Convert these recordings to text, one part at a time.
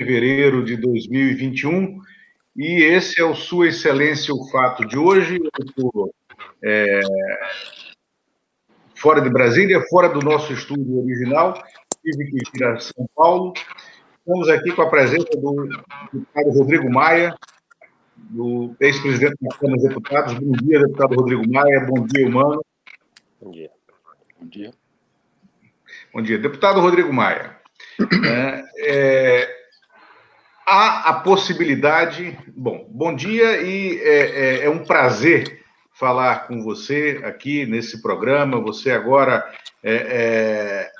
fevereiro de 2021 e esse é o Sua Excelência o Fato de hoje. Tô, é, fora de Brasília, fora do nosso estúdio original, tive que ir a São Paulo. Estamos aqui com a presença do deputado Rodrigo Maia, do ex-presidente da Câmara dos Deputados. Bom dia, deputado Rodrigo Maia. Bom dia, humano. Bom dia. Bom dia. Bom dia. Deputado Rodrigo Maia. É, é, há a possibilidade. Bom, bom dia e é, é, é, um prazer falar com você aqui nesse programa. Você agora é, é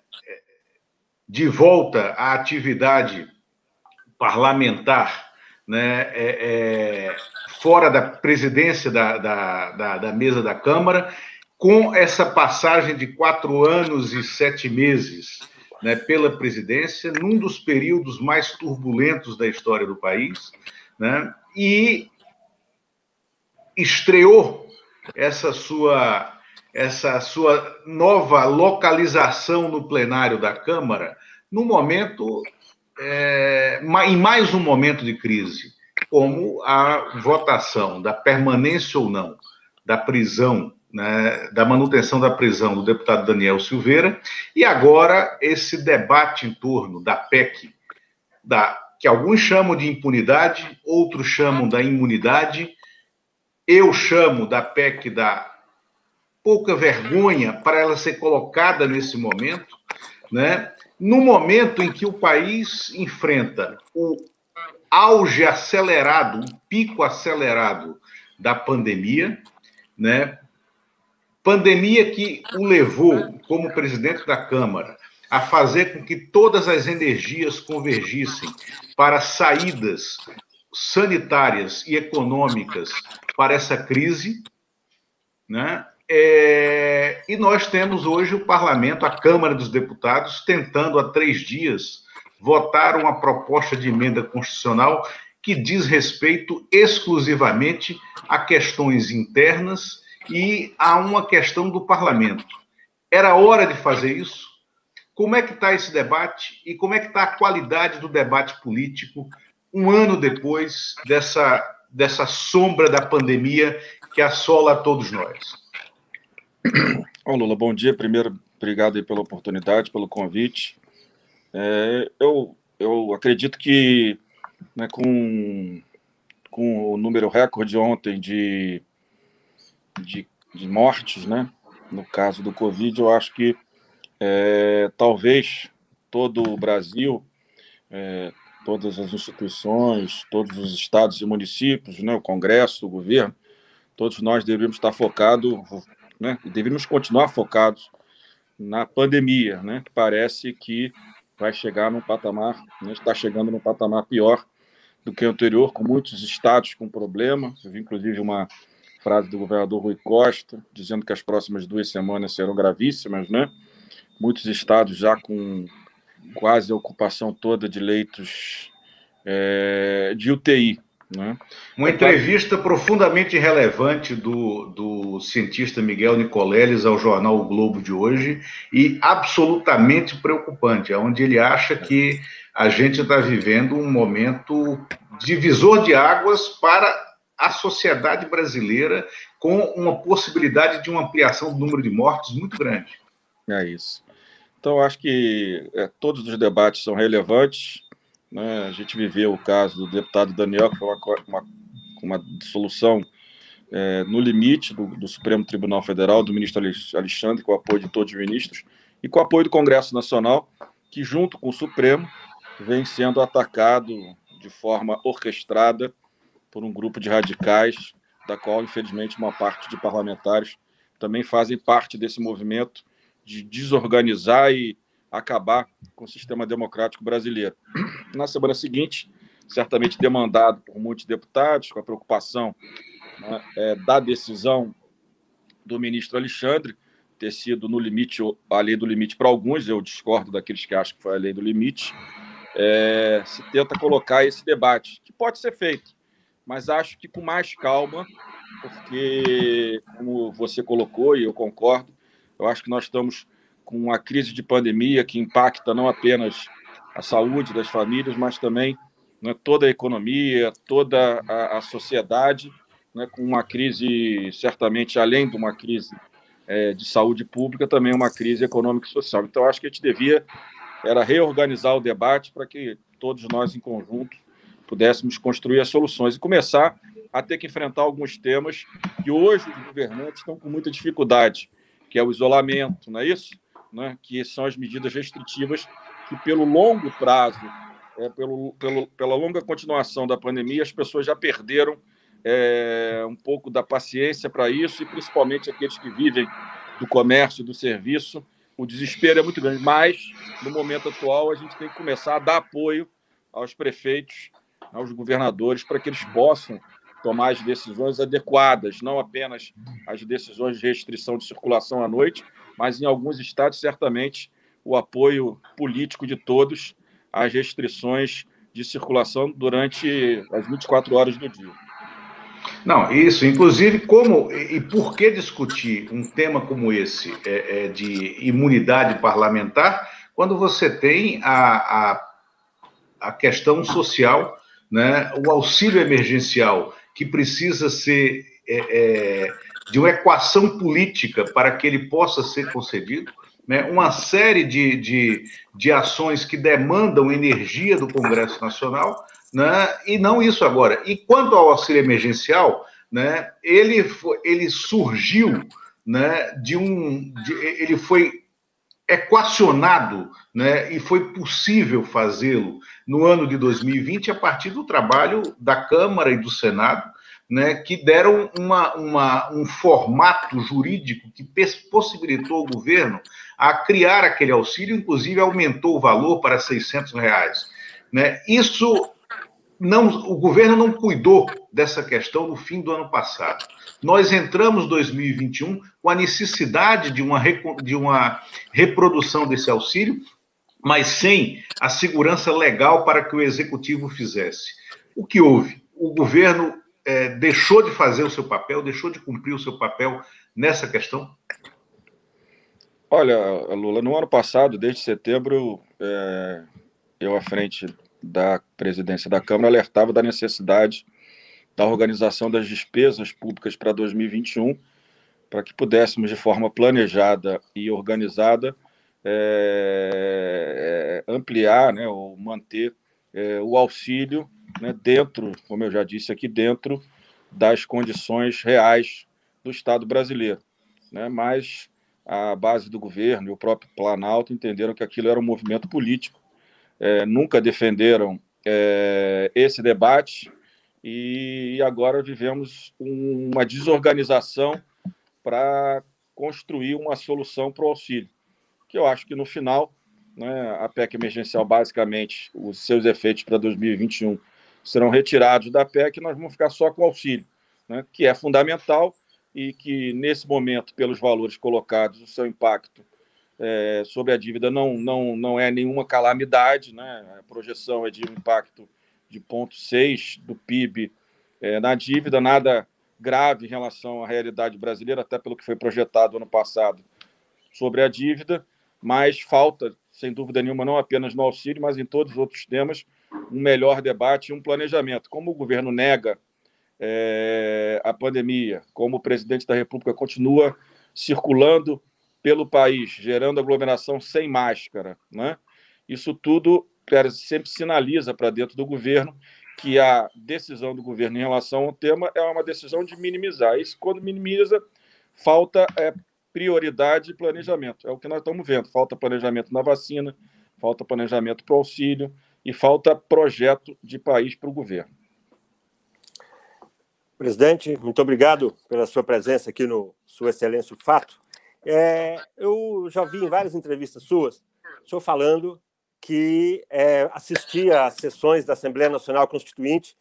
de volta à atividade parlamentar, né? É, é, fora da presidência da, da, da, da mesa da Câmara, com essa passagem de quatro anos e sete meses né, pela presidência, num dos períodos mais turbulentos da história do país, né, e estreou essa sua essa sua nova localização no plenário da Câmara no momento é, em mais um momento de crise, como a votação da permanência ou não da prisão né, da manutenção da prisão do deputado Daniel Silveira, e agora esse debate em torno da PEC, da, que alguns chamam de impunidade, outros chamam da imunidade, eu chamo da PEC da pouca vergonha para ela ser colocada nesse momento, né? no momento em que o país enfrenta o auge acelerado, o pico acelerado da pandemia, né? Pandemia que o levou, como presidente da Câmara, a fazer com que todas as energias convergissem para saídas sanitárias e econômicas para essa crise, né? É, e nós temos hoje o parlamento, a Câmara dos Deputados, tentando há três dias votar uma proposta de emenda constitucional que diz respeito exclusivamente a questões internas e há uma questão do parlamento. Era hora de fazer isso? Como é que está esse debate e como é que está a qualidade do debate político um ano depois dessa, dessa sombra da pandemia que assola a todos nós? Ô Lula, bom dia. Primeiro, obrigado pela oportunidade, pelo convite. É, eu, eu acredito que né, com, com o número recorde ontem de de, de mortes, né? No caso do Covid, eu acho que é, talvez todo o Brasil, é, todas as instituições, todos os estados e municípios, né, o Congresso, o governo, todos nós deveríamos estar focados, né, deveríamos continuar focados na pandemia, né, que parece que vai chegar num patamar, né, está chegando num patamar pior do que o anterior, com muitos estados com problema. Inclusive, uma frase do governador Rui Costa, dizendo que as próximas duas semanas serão gravíssimas, né? Muitos estados já com quase a ocupação toda de leitos é, de UTI. Né? Uma entrevista profundamente relevante do, do cientista Miguel Nicoleles ao jornal o Globo de hoje e absolutamente preocupante, onde ele acha que a gente está vivendo um momento divisor de águas para a sociedade brasileira com uma possibilidade de uma ampliação do número de mortes muito grande. É isso. Então, acho que é, todos os debates são relevantes. Né? A gente viveu o caso do deputado Daniel, que foi uma, uma, uma solução é, no limite do, do, Supremo Tribunal Federal, do ministro Alexandre, com o apoio de todos os ministros, e com o apoio do Congresso Nacional, que, junto com o Supremo, vem sendo atacado de forma orquestrada por um grupo de radicais, da qual, infelizmente, uma parte de parlamentares também fazem parte desse movimento de desorganizar e acabar com o sistema democrático brasileiro. Na semana seguinte, certamente demandado por muitos deputados, com a preocupação né, é, da decisão do ministro Alexandre ter sido no limite, a lei do limite para alguns, eu discordo daqueles que acham que foi a lei do limite, é, se tenta colocar esse debate, que pode ser feito, mas acho que com mais calma, porque, como você colocou, e eu concordo, eu acho que nós estamos com uma crise de pandemia que impacta não apenas a saúde das famílias, mas também né, toda a economia, toda a, a sociedade, né, com uma crise, certamente, além de uma crise é, de saúde pública, também uma crise econômica e social. Então, acho que a gente devia era reorganizar o debate para que todos nós, em conjunto, pudéssemos construir as soluções e começar a ter que enfrentar alguns temas que hoje os governantes estão com muita dificuldade, que é o isolamento, não é isso? Né? Que são as medidas restritivas que, pelo longo prazo, é, pelo, pelo, pela longa continuação da pandemia, as pessoas já perderam é, um pouco da paciência para isso, e principalmente aqueles que vivem do comércio, do serviço. O desespero é muito grande, mas no momento atual a gente tem que começar a dar apoio aos prefeitos, aos governadores, para que eles possam tomar as decisões adequadas, não apenas as decisões de restrição de circulação à noite, mas em alguns estados, certamente, o apoio político de todos às restrições de circulação durante as 24 horas do dia. Não, isso. Inclusive, como e por que discutir um tema como esse é, é, de imunidade parlamentar quando você tem a, a, a questão social, né, o auxílio emergencial que precisa ser é, é, de uma equação política para que ele possa ser concedido, né, uma série de, de, de ações que demandam energia do Congresso Nacional, né, e não isso agora. E quanto ao auxílio emergencial, né, ele, ele surgiu né, de um. De, ele foi equacionado, né, e foi possível fazê-lo no ano de 2020 a partir do trabalho da Câmara e do Senado, né, que deram uma, uma, um formato jurídico que possibilitou o governo a criar aquele auxílio, inclusive aumentou o valor para 600 reais. Né? Isso não, o governo não cuidou dessa questão no fim do ano passado. Nós entramos 2021 com a necessidade de uma, de uma reprodução desse auxílio, mas sem a segurança legal para que o executivo fizesse. O que houve? O governo é, deixou de fazer o seu papel, deixou de cumprir o seu papel nessa questão? Olha, Lula, no ano passado, desde setembro, é, eu, à frente da presidência da Câmara, alertava da necessidade da organização das despesas públicas para 2021, para que pudéssemos, de forma planejada e organizada, é, é, ampliar né, ou manter é, o auxílio né, dentro, como eu já disse aqui, dentro das condições reais do Estado brasileiro. Né? Mas a base do governo e o próprio Planalto entenderam que aquilo era um movimento político, é, nunca defenderam é, esse debate. E agora vivemos uma desorganização para construir uma solução para o auxílio, que eu acho que no final né, a PEC emergencial, basicamente, os seus efeitos para 2021 serão retirados da PEC e nós vamos ficar só com o auxílio, né, que é fundamental e que, nesse momento, pelos valores colocados, o seu impacto é, sobre a dívida não, não, não é nenhuma calamidade. Né? A projeção é de um impacto de 0,6 do PIB é, na dívida, nada grave em relação à realidade brasileira, até pelo que foi projetado ano passado sobre a dívida, mas falta, sem dúvida nenhuma, não apenas no auxílio, mas em todos os outros temas, um melhor debate e um planejamento. Como o governo nega é, a pandemia, como o presidente da República continua circulando pelo país, gerando aglomeração sem máscara, né? isso tudo sempre sinaliza para dentro do governo que a decisão do governo em relação ao tema é uma decisão de minimizar. Isso, quando minimiza, falta é, prioridade e planejamento. É o que nós estamos vendo. Falta planejamento na vacina, falta planejamento para o auxílio, e falta projeto de país para o governo. Presidente, muito obrigado pela sua presença aqui no Sua Excelência o Fato. É, eu já vi em várias entrevistas suas, o senhor falando que é, assistia às sessões da Assembleia Nacional Constituinte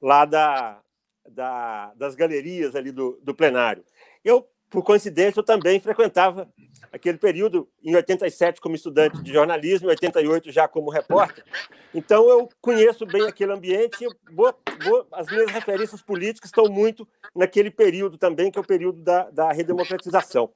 lá da, da, das galerias ali do, do plenário. Eu, por coincidência, eu também frequentava aquele período em 87 como estudante de jornalismo, em 88 já como repórter. Então eu conheço bem aquele ambiente. Vou, as minhas referências políticas estão muito naquele período também, que é o período da, da redemocratização.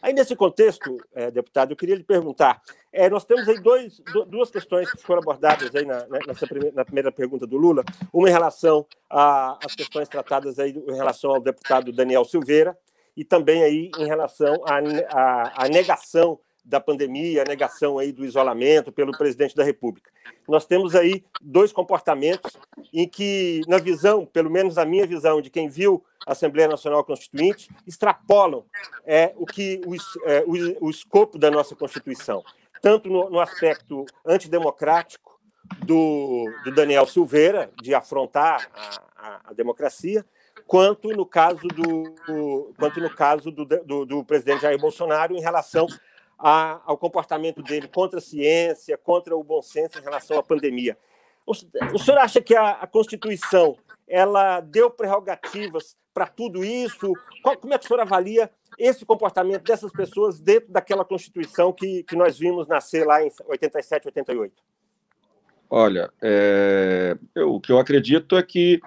Aí nesse contexto, é, deputado, eu queria lhe perguntar. É, nós temos aí dois, duas questões que foram abordadas aí na, nessa primeira, na primeira pergunta do Lula. Uma em relação às questões tratadas aí em relação ao deputado Daniel Silveira e também aí em relação à, à, negação da pandemia, a negação aí do isolamento pelo presidente da República. Nós temos aí dois comportamentos em que, na visão, pelo menos na minha visão, de quem viu a Assembleia Nacional Constituinte, extrapolam é, o que o, é, o, o escopo da nossa Constituição, tanto no, no aspecto antidemocrático do, do, Daniel Silveira, de afrontar a, a, a democracia, quanto no caso do, quanto no caso do, do, do, presidente Jair Bolsonaro em relação a, ao comportamento dele contra a ciência, contra o bom senso em relação à pandemia. O, o senhor acha que a, a Constituição ela deu prerrogativas para tudo isso? Qual, como é que o senhor avalia esse comportamento dessas pessoas dentro daquela Constituição que, que nós vimos nascer lá em 87, 88? Olha, é, eu, o que eu acredito é que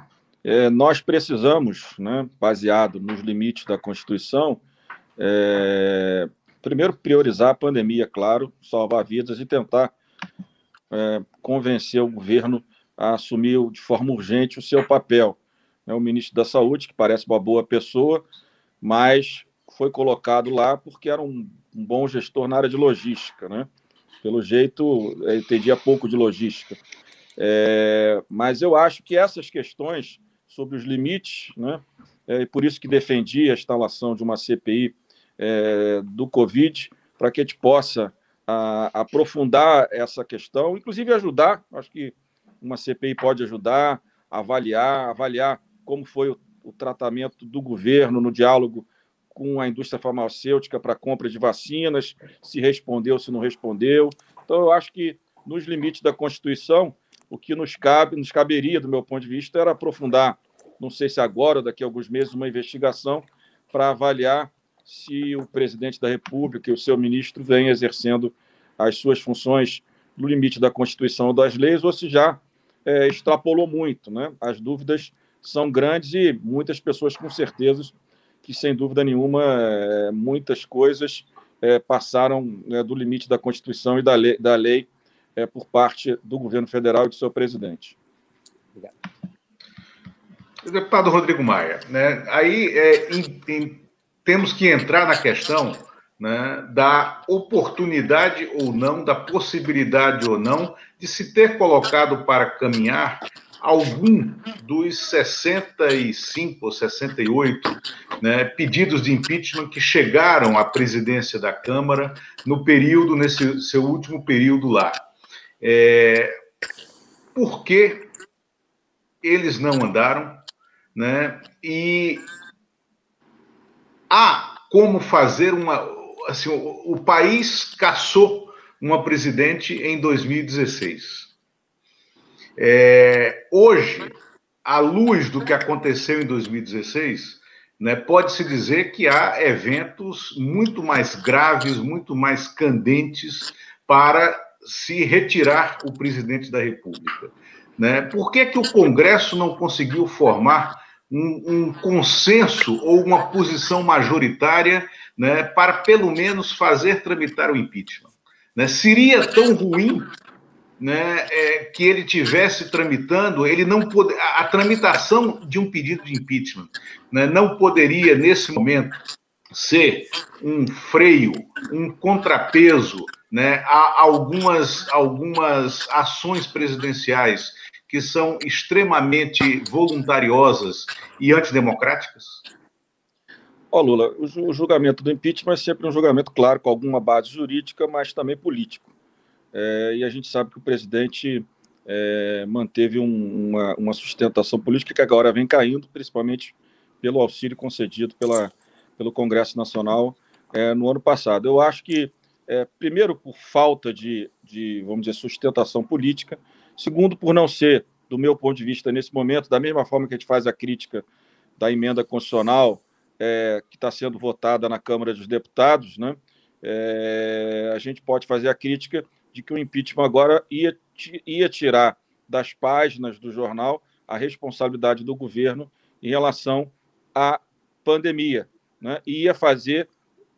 é, nós precisamos, né, baseado nos limites da Constituição, é, primeiro priorizar a pandemia, claro, salvar vidas e tentar é, convencer o governo a assumir de forma urgente o seu papel. É o ministro da Saúde, que parece uma boa pessoa, mas foi colocado lá porque era um, um bom gestor na área de logística, né? Pelo jeito, entendia pouco de logística. É, mas eu acho que essas questões sobre os limites, né? É por isso que defendi a instalação de uma CPI é, do Covid, para que a gente possa a, aprofundar essa questão, inclusive ajudar, acho que uma CPI pode ajudar avaliar, avaliar como foi o, o tratamento do governo no diálogo com a indústria farmacêutica para compra de vacinas, se respondeu, se não respondeu. Então, eu acho que, nos limites da Constituição, o que nos cabe, nos caberia, do meu ponto de vista, era aprofundar, não sei se agora ou daqui a alguns meses, uma investigação para avaliar se o presidente da República e o seu ministro vêm exercendo as suas funções no limite da Constituição ou das leis, ou se já é, extrapolou muito. Né? As dúvidas são grandes e muitas pessoas com certeza que, sem dúvida nenhuma, é, muitas coisas é, passaram né, do limite da Constituição e da lei, da lei é, por parte do governo federal e do seu presidente. Obrigado. Deputado Rodrigo Maia, né, aí é, em, em, temos que entrar na questão né, da oportunidade ou não, da possibilidade ou não de se ter colocado para caminhar algum dos 65 ou 68 né, pedidos de impeachment que chegaram à presidência da Câmara no período, nesse seu último período lá. É, por que eles não andaram? Né? E há como fazer uma. Assim, o, o país caçou uma presidente em 2016. É, hoje, à luz do que aconteceu em 2016, né, pode-se dizer que há eventos muito mais graves, muito mais candentes para se retirar o presidente da República. Né? Por que, que o Congresso não conseguiu formar um, um consenso ou uma posição majoritária né, para, pelo menos, fazer tramitar o impeachment? Né? Seria tão ruim né, é, que ele tivesse tramitando, ele não pode, a, a, tramitação de um pedido de impeachment né, não poderia, nesse momento, ser um freio, um contrapeso né, a algumas, algumas ações presidenciais que são extremamente voluntariosas e antidemocráticas? Ó, oh, Lula, o julgamento do impeachment é sempre um julgamento, claro, com alguma base jurídica, mas também político. É, e a gente sabe que o presidente é, manteve um, uma, uma, sustentação política que agora vem caindo, principalmente pelo auxílio concedido pela, pelo Congresso Nacional é, no ano passado. Eu acho que é, primeiro, por falta de, de, vamos dizer, sustentação política. Segundo, por não ser, do meu ponto de vista, nesse momento, da mesma forma que a gente faz a crítica da emenda constitucional é, que está sendo votada na Câmara dos Deputados, né? é, a gente pode fazer a crítica de que o impeachment agora ia, ia tirar das páginas do jornal a responsabilidade do governo em relação à pandemia, né? e ia fazer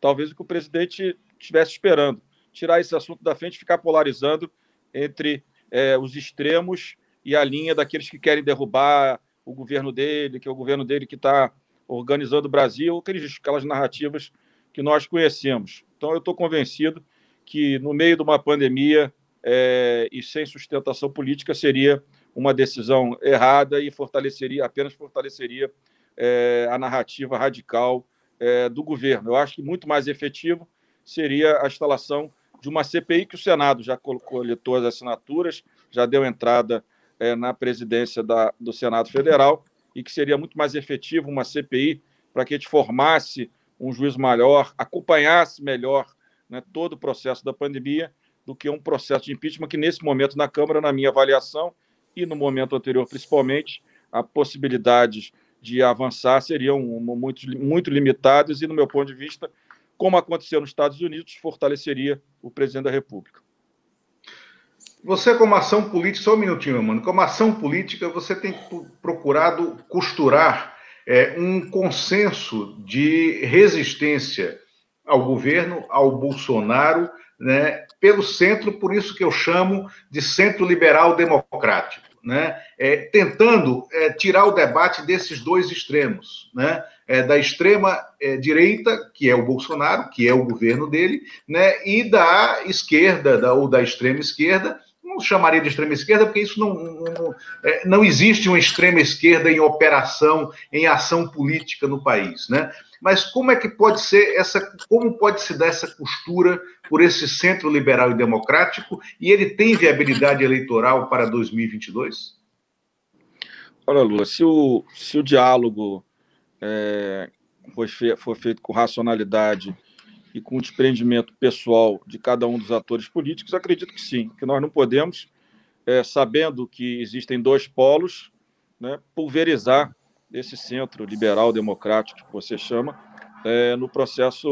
talvez o que o presidente estivesse esperando, tirar esse assunto da frente e ficar polarizando entre é, os extremos e a linha daqueles que querem derrubar o governo dele, que é o governo dele que está organizando o Brasil, aqueles, aquelas narrativas que nós conhecemos. Então, eu estou convencido que, no meio de uma pandemia é, e sem sustentação política, seria uma decisão errada e fortaleceria, apenas fortaleceria é, a narrativa radical é, do governo. Eu acho que muito mais efetivo seria a instalação de uma CPI que o Senado já coletou as assinaturas, já deu entrada é, na presidência da, do Senado Federal e que seria muito mais efetivo uma CPI para que a gente formasse um juiz maior, acompanhasse melhor né, todo o processo da pandemia do que um processo de impeachment que, nesse momento, na Câmara, na minha avaliação, e no momento anterior, principalmente, as possibilidades de avançar seriam muito, muito limitadas e, no meu ponto de vista, como aconteceu nos Estados Unidos, fortaleceria o presidente da República. Você, como ação política, só um minutinho, mano, como ação política, você tem procurado costurar é, um consenso de resistência ao governo, ao Bolsonaro, né, pelo centro, por isso que eu chamo de centro liberal democrático, né, é, tentando é, tirar o debate desses dois extremos, né, é, da extrema é, direita, que é o Bolsonaro, que é o governo dele, né, e da esquerda, da, ou da extrema esquerda, não chamaria de extrema esquerda, porque isso não, não, é, não existe uma extrema esquerda em operação, em ação política no país, né? Mas como é que pode ser essa, como pode se dar essa costura por esse centro liberal e democrático e ele tem viabilidade eleitoral para 2022? Olha, Lula, se o, se o diálogo é, foi, fe, foi feito com racionalidade e com o desprendimento pessoal de cada um dos atores políticos, acredito que sim, que nós não podemos, é, sabendo que existem dois polos, né, pulverizar esse centro liberal democrático que você chama é, no processo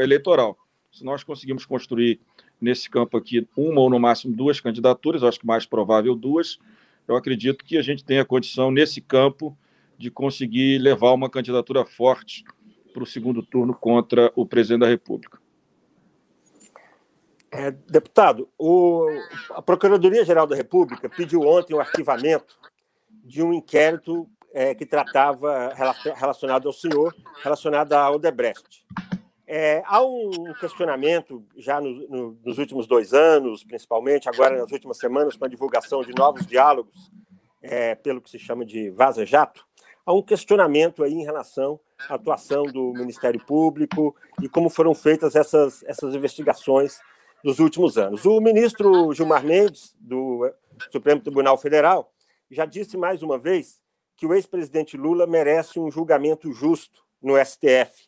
eleitoral. Se nós conseguimos construir nesse campo aqui uma ou no máximo duas candidaturas, acho que mais provável duas, eu acredito que a gente tem a condição nesse campo de conseguir levar uma candidatura forte para o segundo turno contra o presidente da República. É, deputado, o, a Procuradoria-Geral da República pediu ontem o arquivamento de um inquérito é, que tratava relacionado ao senhor, relacionado à Odebrecht. É, há um questionamento já no, no, nos últimos dois anos, principalmente agora nas últimas semanas, com a divulgação de novos diálogos, é, pelo que se chama de vaza-jato, há um questionamento aí em relação à atuação do Ministério Público e como foram feitas essas, essas investigações nos últimos anos. O ministro Gilmar Mendes, do Supremo Tribunal Federal, já disse mais uma vez que o ex-presidente Lula merece um julgamento justo no STF.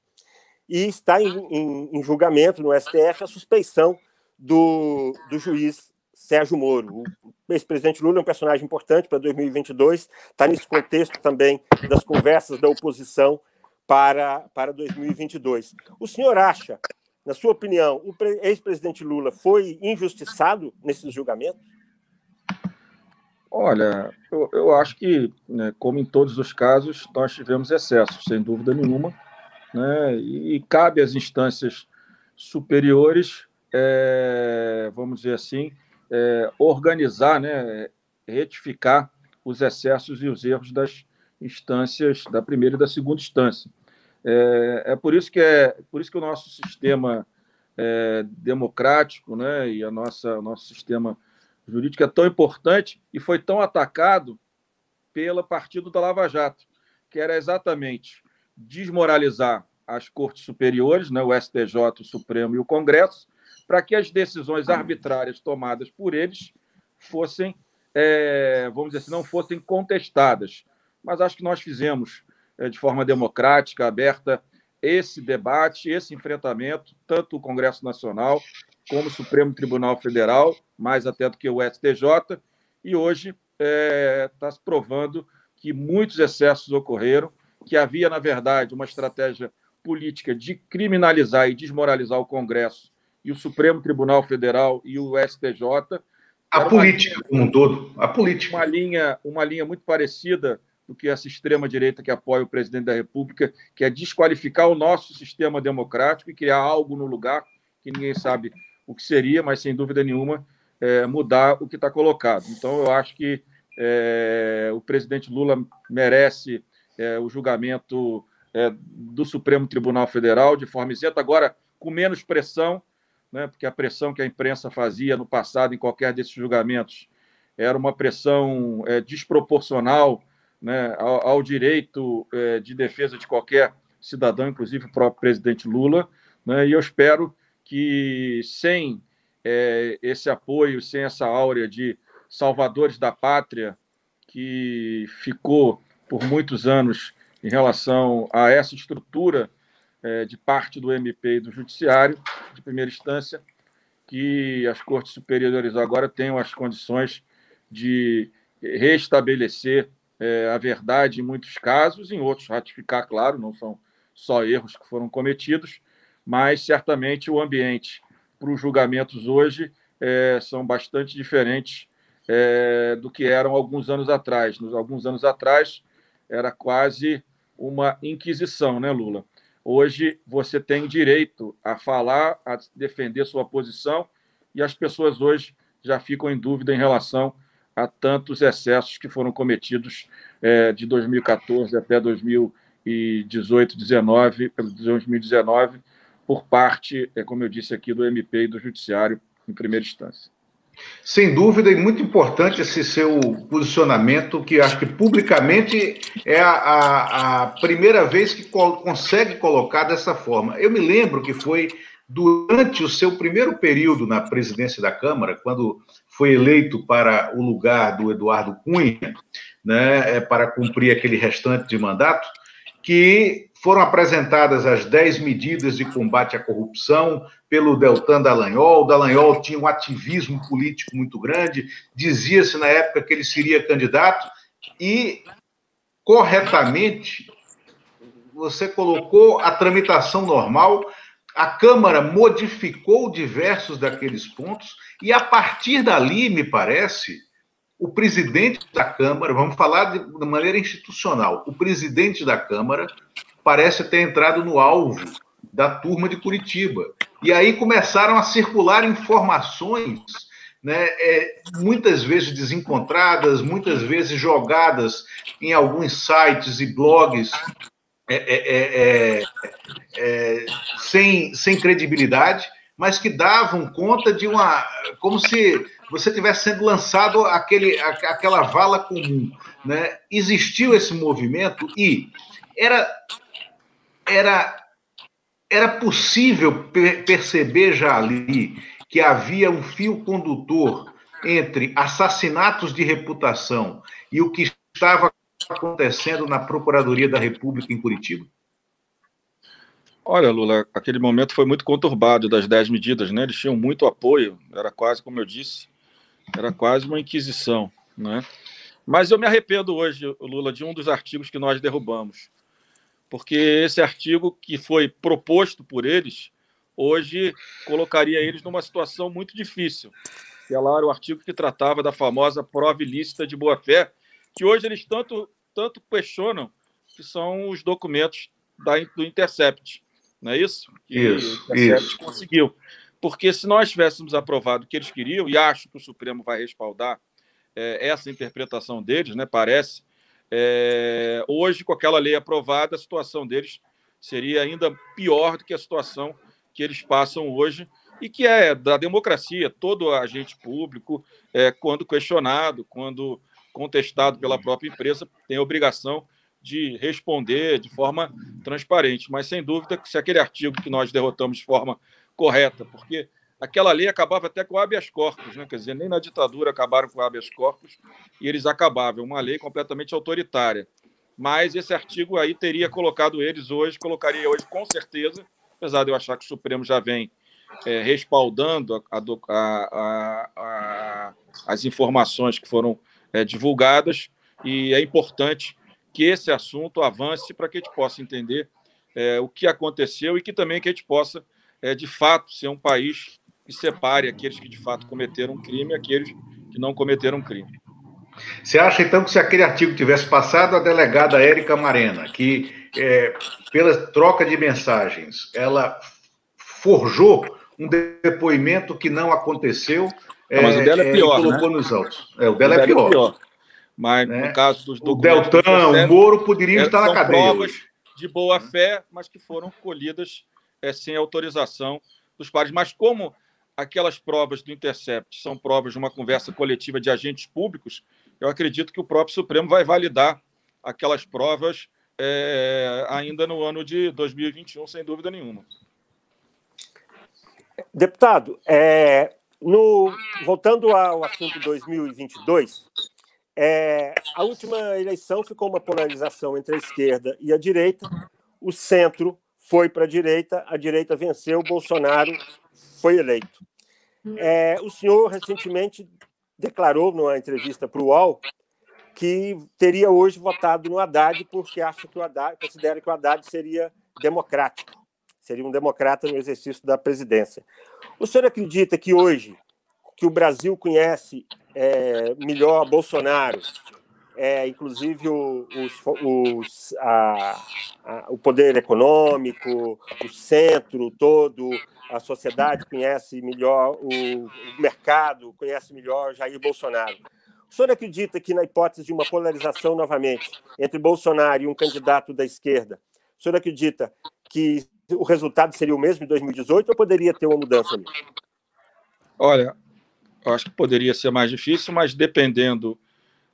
E está em, em, em julgamento no STF a suspeição do, do juiz Sérgio Moro. O ex-presidente Lula é um personagem importante para 2022, está nesse contexto também das conversas da oposição para, para 2022. O senhor acha, na sua opinião, o ex-presidente Lula foi injustiçado nesses julgamentos? Olha, eu, eu acho que, né, como em todos os casos, nós tivemos excessos, sem dúvida nenhuma, né, e, e cabe às instâncias superiores, é, vamos dizer assim, é, organizar, né, retificar os excessos e os erros das instâncias da primeira e da segunda instância. É, é por isso que é por isso que o nosso sistema é, democrático, né, e a nossa nosso sistema jurídico é tão importante e foi tão atacado pela partido da Lava Jato, que era exatamente desmoralizar as cortes superiores, né, o STJ, o Supremo e o Congresso, para que as decisões arbitrárias tomadas por eles fossem, é, vamos dizer assim, não fossem contestadas. Mas acho que nós fizemos é, de forma democrática, aberta, esse debate, esse enfrentamento, tanto o Congresso Nacional como o Supremo Tribunal Federal, mais até do que o STJ, e hoje está é, tá se provando que muitos excessos ocorreram, que havia, na verdade, uma estratégia política de criminalizar e desmoralizar o Congresso e o Supremo Tribunal Federal e o STJ. A política como um todo, a política. Uma linha, uma linha muito parecida do que essa extrema-direita que apoia o presidente da República, que é desqualificar o nosso sistema democrático e criar algo no lugar que ninguém sabe o que seria, mas sem dúvida nenhuma é, mudar o que está colocado. Então, eu acho que é, o presidente Lula merece é, o julgamento é, do Supremo Tribunal Federal de forma isenta, agora com menos pressão, né, porque a pressão que a imprensa fazia no passado em qualquer desses julgamentos era uma pressão é, desproporcional né, ao, ao, direito é, de defesa de qualquer cidadão, inclusive o próprio presidente Lula. Né, e eu espero que, sem é, esse apoio, sem essa áurea de salvadores da pátria que ficou por muitos anos em relação a essa estrutura é, de parte do MP e do Judiciário, de primeira instância, que as Cortes Superiores agora tenham as condições de restabelecer é, a verdade em muitos casos, em outros ratificar, claro, não são só erros que foram cometidos, mas certamente o ambiente para os julgamentos hoje é, são bastante diferentes é, do que eram alguns anos atrás. Nos, alguns anos atrás era quase uma inquisição, né, Lula? Hoje você tem direito a falar, a defender sua posição, e as pessoas hoje já ficam em dúvida em relação a tantos excessos que foram cometidos é, de 2014 até 2018, 19, 2019, por parte, é, como eu disse aqui, do MP e do Judiciário em primeira instância. Sem dúvida, e muito importante esse seu posicionamento, que acho que publicamente é a, a, a primeira vez que co consegue colocar dessa forma. Eu me lembro que foi durante o seu primeiro período na presidência da Câmara, quando foi eleito para o lugar do Eduardo Cunha, né, é, para cumprir aquele restante de mandato, que foram apresentadas as 10 medidas de combate à corrupção pelo Deltan Dallagnol. O Dallagnol tinha um ativismo político muito grande, dizia-se na época que ele seria candidato, e corretamente você colocou a tramitação normal, a Câmara modificou diversos daqueles pontos, e a partir dali, me parece, o presidente da Câmara, vamos falar de, de maneira institucional, o presidente da Câmara parece ter entrado no alvo da turma de Curitiba. E aí começaram a circular informações, né, é, muitas vezes desencontradas, muitas vezes jogadas em alguns sites e blogs é, é, é, é sem, sem credibilidade, mas que davam conta de uma. como se você tivesse sendo lançado aquele, aquela vala comum. Né? Existiu esse movimento e era era, era possível per perceber já ali que havia um fio condutor entre assassinatos de reputação e o que estava acontecendo na Procuradoria da República em Curitiba? Olha, Lula, aquele momento foi muito conturbado das dez medidas, né? Eles tinham muito apoio, era quase, como eu disse, era quase uma inquisição, né? Mas eu me arrependo hoje, Lula, de um dos artigos que nós derrubamos porque esse artigo que foi proposto por eles hoje colocaria eles numa situação muito difícil. Que é lá o artigo que tratava da famosa prova ilícita de boa-fé, que hoje eles tanto, tanto questionam, que são os documentos da, do Intercept. Não é isso? Que isso, o Intercept isso. conseguiu. Porque se nós tivéssemos aprovado o que eles queriam, e acho que o Supremo vai respaldar é, essa interpretação deles, né, parece, é, hoje, com aquela lei aprovada, a situação deles seria ainda pior do que a situação que eles passam hoje e que é da democracia. Todo agente público, é, quando questionado, quando contestado pela própria empresa, tem a obrigação de responder de forma transparente. Mas, sem dúvida, se aquele artigo que nós derrotamos de forma correta, porque aquela lei acabava até com habeas corpus, né? quer dizer, nem na ditadura acabaram com habeas corpus e eles acabavam, uma lei completamente autoritária. Mas esse artigo aí teria colocado eles hoje, colocaria hoje com certeza, apesar de eu achar que o Supremo já vem é, respaldando a, a, a, as informações que foram é, divulgadas, e é importante que esse assunto avance para que a gente possa entender é, o que aconteceu e que também que a gente possa, é, de fato, ser um país que separe aqueles que de fato cometeram um crime e aqueles que não cometeram um crime. Você acha, então, que se aquele artigo tivesse passado, a delegada Érica Marena, que, é, pela troca de mensagens, ela forjou um depoimento que não aconteceu. Não, mas o dela é, é pior. É, colocou né? nos autos. É, o dela o é, pior. é, pior. Mas né? no caso dos documentos. O Deltão, o Moro poderiam é, estar na cadeia. provas de boa fé, mas que foram colhidas é, sem autorização dos pares. Mas como aquelas provas do Intercept são provas de uma conversa coletiva de agentes públicos, eu acredito que o próprio Supremo vai validar aquelas provas é, ainda no ano de 2021, sem dúvida nenhuma. Deputado, é, no, voltando ao assunto 2022, é, a última eleição ficou uma polarização entre a esquerda e a direita. O centro foi para a direita, a direita venceu, Bolsonaro foi eleito. É, o senhor recentemente declarou numa entrevista para o UOL que teria hoje votado no Haddad porque acha que o Haddad considera que o Haddad seria democrático seria um democrata no exercício da presidência. O senhor acredita que hoje, que o Brasil conhece é, melhor Bolsonaro, é, inclusive os, os, a, a, o poder econômico, o centro todo, a sociedade conhece melhor o, o mercado, conhece melhor Jair Bolsonaro. O senhor acredita que, na hipótese de uma polarização novamente entre Bolsonaro e um candidato da esquerda, o senhor acredita que o resultado seria o mesmo em 2018 ou poderia ter uma mudança ali? Olha, eu acho que poderia ser mais difícil, mas dependendo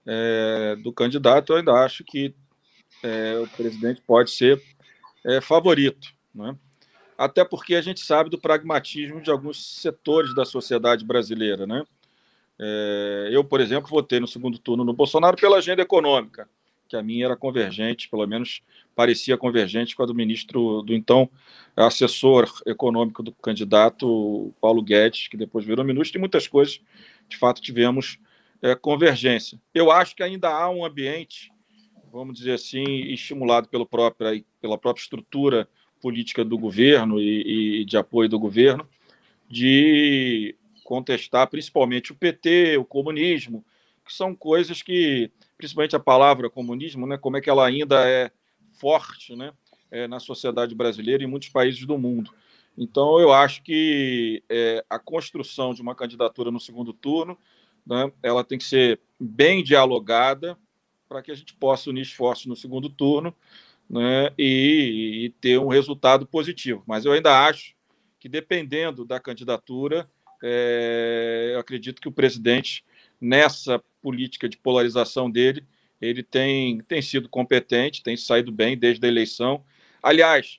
é, do candidato, eu ainda acho que é, o presidente pode ser é, favorito. Né? Até porque a gente sabe do pragmatismo de alguns setores da sociedade brasileira. Né? É, eu, por exemplo, votei no segundo turno no Bolsonaro pela agenda econômica que a minha era convergente, pelo menos parecia convergente com a do ministro, do então assessor econômico do candidato Paulo Guedes, que depois virou ministro, e muitas coisas, de fato, tivemos é, convergência. Eu acho que ainda há um ambiente, vamos dizer assim, estimulado pelo próprio, pela própria estrutura política do governo e, e de apoio do governo, de contestar principalmente o PT, o comunismo, que são coisas que principalmente a palavra comunismo, né, como é que ela ainda é forte né, é, na sociedade brasileira e em muitos países do mundo. Então, eu acho que é, a construção de uma candidatura no segundo turno, né, ela tem que ser bem dialogada para que a gente possa unir esforços no segundo turno né, e, e, ter um resultado positivo. Mas eu ainda acho que, dependendo da candidatura, é, eu acredito que o presidente, nessa política de polarização dele, ele tem, tem sido competente, tem saído bem desde a eleição. Aliás,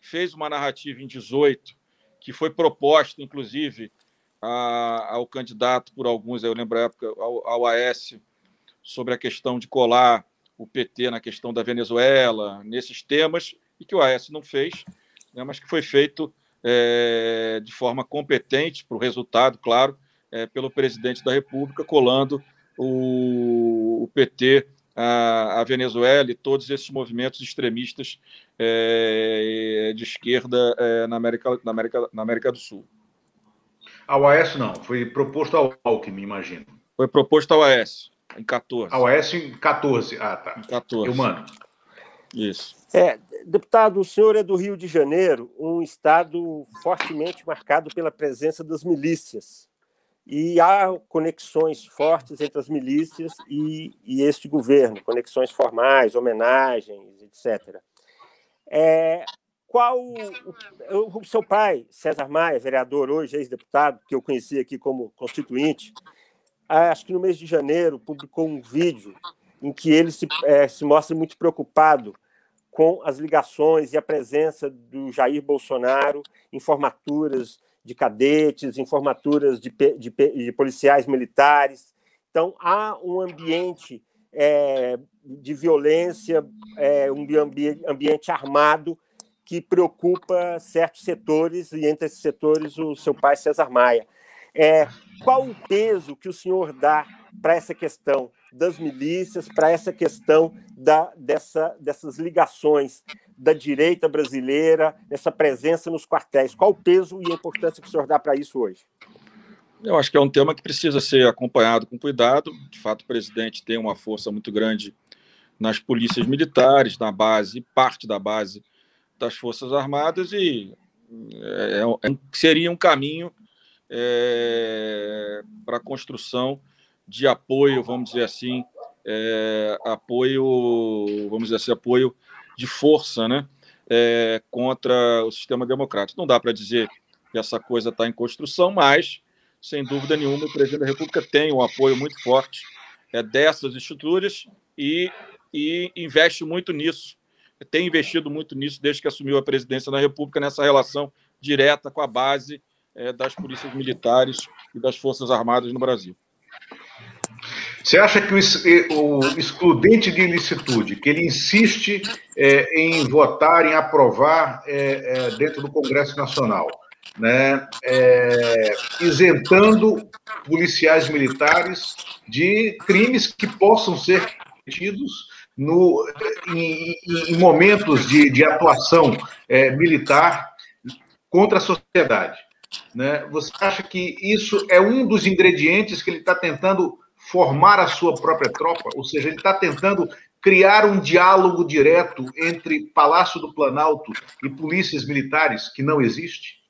fez uma narrativa em 18 que foi proposta, inclusive, a, ao candidato por alguns, eu lembro a época, ao, ao AS, sobre a questão de colar o PT na questão da Venezuela, nesses temas, e que o AS não fez, né, mas que foi feito é, de forma competente para o resultado, claro, é, pelo presidente da República, colando o, o PT, a, Venezuela e todos esses movimentos extremistas é, de esquerda é, na, América, na, América, na América do Sul. Ao AS não, foi proposto ao Alckmin, imagino. Foi proposto ao AS, em 14. Ao AS em 14, ah tá. Em 14. Eu mando. Isso. É, deputado, o senhor é do Rio de Janeiro, um estado fortemente marcado pela presença das milícias e há conexões fortes entre as milícias e, e este governo, conexões formais, homenagens, etc. É, qual o, o, seu pai, César Maia, vereador hoje, ex-deputado, que eu conheci aqui como constituinte, acho que no mês de janeiro publicou um vídeo em que ele se, é, se mostra muito preocupado com as ligações e a presença do Jair Bolsonaro em formaturas de cadetes, em formaturas de, de, de policiais militares. Então, há um ambiente é, de violência, é, um ambiente, ambiente armado que preocupa certos setores, e entre esses setores o seu pai César Maia. É, qual o peso que o senhor dá para essa questão das milícias, para essa questão da, dessa, dessas ligações da direita brasileira, essa presença nos quartéis? Qual o peso e a importância que o senhor dá para isso hoje? Eu acho que é um tema que precisa ser acompanhado com cuidado. De fato, o presidente tem uma força muito grande nas polícias militares, na base, parte da base das Forças Armadas, e é, é, é seria um caminho é, para a construção de apoio, vamos dizer assim, é, apoio, vamos dizer assim, apoio de força, né, é, contra o sistema democrático. Não dá para dizer que essa coisa está em construção, mas, sem dúvida nenhuma, o presidente da República tem um apoio muito forte dessas estruturas e, e investe muito nisso. Tem investido muito nisso desde que assumiu a presidência da República, nessa relação direta com a base é, das polícias militares e das Forças Armadas no Brasil. Você acha que o, excludente de ilicitude, que ele insiste é, em votar, em aprovar é, dentro do Congresso Nacional, né, é, isentando policiais militares de crimes que possam ser cometidos no, em, em, momentos de, de atuação é, militar contra a sociedade. Né? Você acha que isso é um dos ingredientes que ele está tentando formar a sua própria tropa? Ou seja, ele está tentando criar um diálogo direto entre Palácio do Planalto e polícias militares que não existe?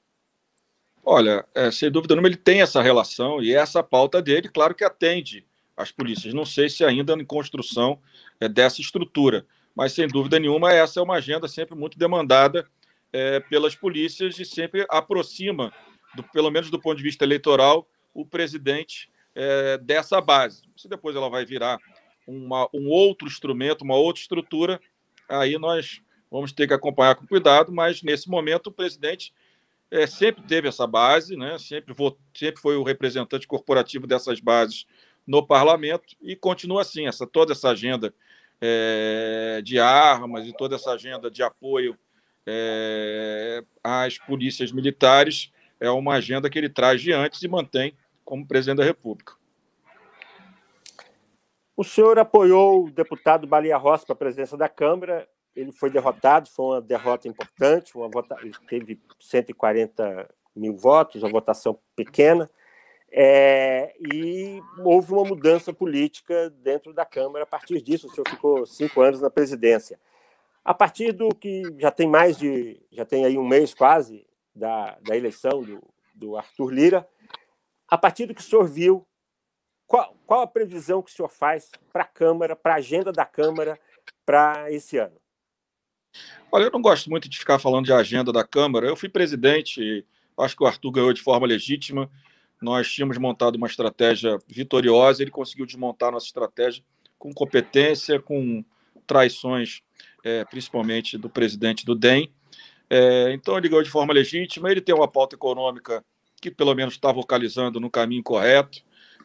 Olha, é, sem dúvida nenhuma, ele tem essa relação e essa pauta dele, claro que atende às polícias. Não sei se ainda em construção dessa estrutura, mas sem dúvida nenhuma, essa é uma agenda sempre muito demandada é, pelas polícias e sempre aproxima do, pelo menos do ponto de vista eleitoral, o presidente é, dessa base. Se depois ela vai virar uma, um outro instrumento, uma outra estrutura, aí nós vamos ter que acompanhar com cuidado, mas nesse momento o presidente é, sempre teve essa base, né? sempre, vou, sempre foi o representante corporativo dessas bases no parlamento e continua assim, essa, toda essa agenda é, de armas e toda essa agenda de apoio é, às polícias militares é uma agenda que ele traz de antes e mantém como presidente da República. O senhor apoiou o deputado Balia Rossi para a presidência da Câmara. Ele foi derrotado, foi uma derrota importante. Uma vota... Ele teve 140 mil votos, uma votação pequena. É... e houve uma mudança política dentro da Câmara a partir disso. O senhor ficou cinco anos na presidência. A partir do que já tem mais de, já tem aí um mês quase, da, da eleição do, do Arthur Lira, a partir do que o senhor viu, qual, qual a previsão que o senhor faz para a Câmara, para a agenda da Câmara para esse ano? Olha, eu não gosto muito de ficar falando de agenda da Câmara. Eu fui presidente, acho que o Arthur ganhou de forma legítima. Nós tínhamos montado uma estratégia vitoriosa, ele conseguiu desmontar nossa estratégia com competência, com traições, é, principalmente do presidente do DEM. É, então ele ganhou de forma legítima, ele tem uma pauta econômica que pelo menos está vocalizando no caminho correto,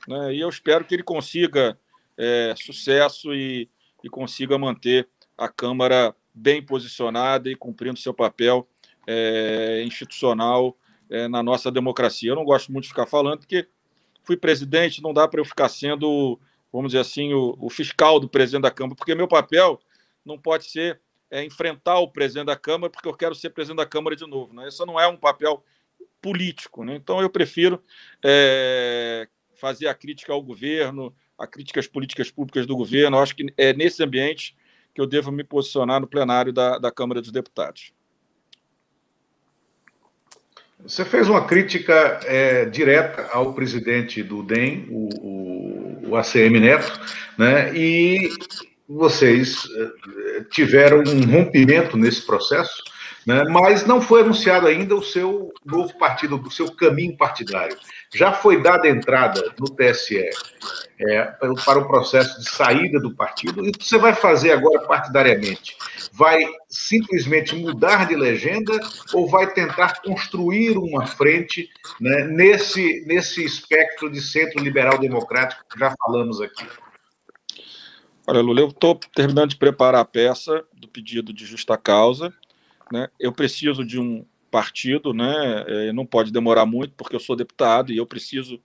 né? e eu espero que ele consiga é, sucesso e, e, consiga manter a Câmara bem posicionada e cumprindo seu papel é, institucional é, na nossa democracia. Eu não gosto muito de ficar falando, porque fui presidente, não dá para eu ficar sendo, vamos dizer assim, o, o fiscal do presidente da Câmara, porque meu papel não pode ser é, enfrentar o presidente da Câmara, porque eu quero ser presidente da Câmara de novo. Né? Isso não é um papel político. Né? Então, eu prefiro é, fazer a crítica ao governo, a crítica às políticas públicas do governo. Eu acho que é nesse ambiente que eu devo me posicionar no plenário da, da Câmara dos Deputados. Você fez uma crítica é, direta ao presidente do DEM, o, o, o ACM Neto, né? e vocês eh, tiveram um rompimento nesse processo, né? mas não foi anunciado ainda o seu novo partido, o seu caminho partidário. Já foi dada entrada no TSE é, para o processo de saída do partido. E o que você vai fazer agora partidariamente? Vai simplesmente mudar de legenda ou vai tentar construir uma frente né, nesse, nesse espectro de centro liberal democrático que já falamos aqui? Olha, Lula, eu estou terminando de preparar a peça do pedido de justa causa. Né? Eu preciso de um, partido, né? É, não pode demorar muito, porque eu sou deputado e eu preciso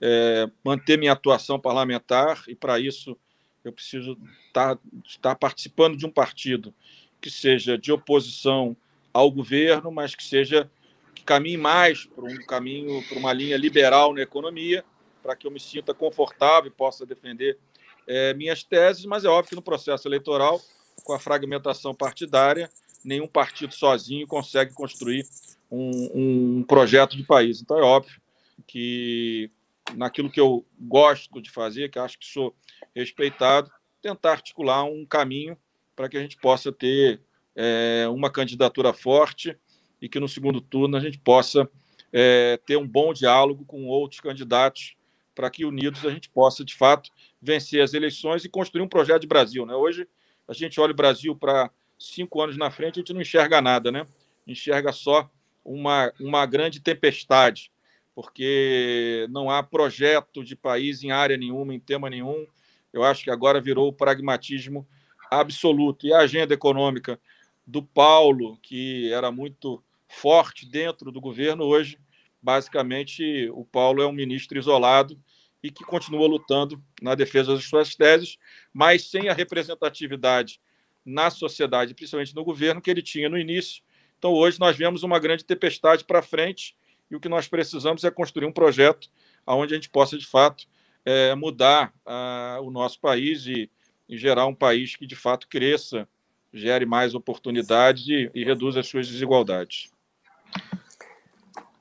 é, manter minha atuação parlamentar, e para isso eu preciso estar, tá, estar participando de um partido que seja de oposição ao governo, mas que seja que caminhe mais para um caminho, para uma linha liberal na economia, para que eu me sinta confortável e possa defender é, minhas teses, mas é óbvio que no processo eleitoral, com a fragmentação partidária, nenhum partido sozinho consegue construir um, um projeto de país. Então é óbvio que naquilo que eu gosto de fazer, que acho que sou respeitado, tentar articular um caminho para que a gente possa ter é, uma candidatura forte e que no segundo turno a gente possa é, ter um bom diálogo com outros candidatos para que unidos a gente possa, de fato, vencer as eleições e construir um projeto de Brasil. Né? Hoje, a gente olha o Brasil para cinco anos na frente, a gente não enxerga nada, né? enxerga só uma, uma grande tempestade, porque não há projeto de país em área nenhuma, em tema nenhum. Eu acho que agora virou o pragmatismo absoluto. E a agenda econômica do Paulo, que era muito forte dentro do governo, hoje, basicamente, o Paulo é um ministro isolado e que continua lutando na defesa das suas teses, mas sem a representatividade na sociedade, principalmente no governo, que ele tinha no início. Então, hoje, nós vemos uma grande tempestade para frente e o que nós precisamos é construir um projeto onde a gente possa, de fato, é, mudar uh, o nosso país e, e, gerar um país que, de fato, cresça, gere mais oportunidades e, e reduza as suas desigualdades.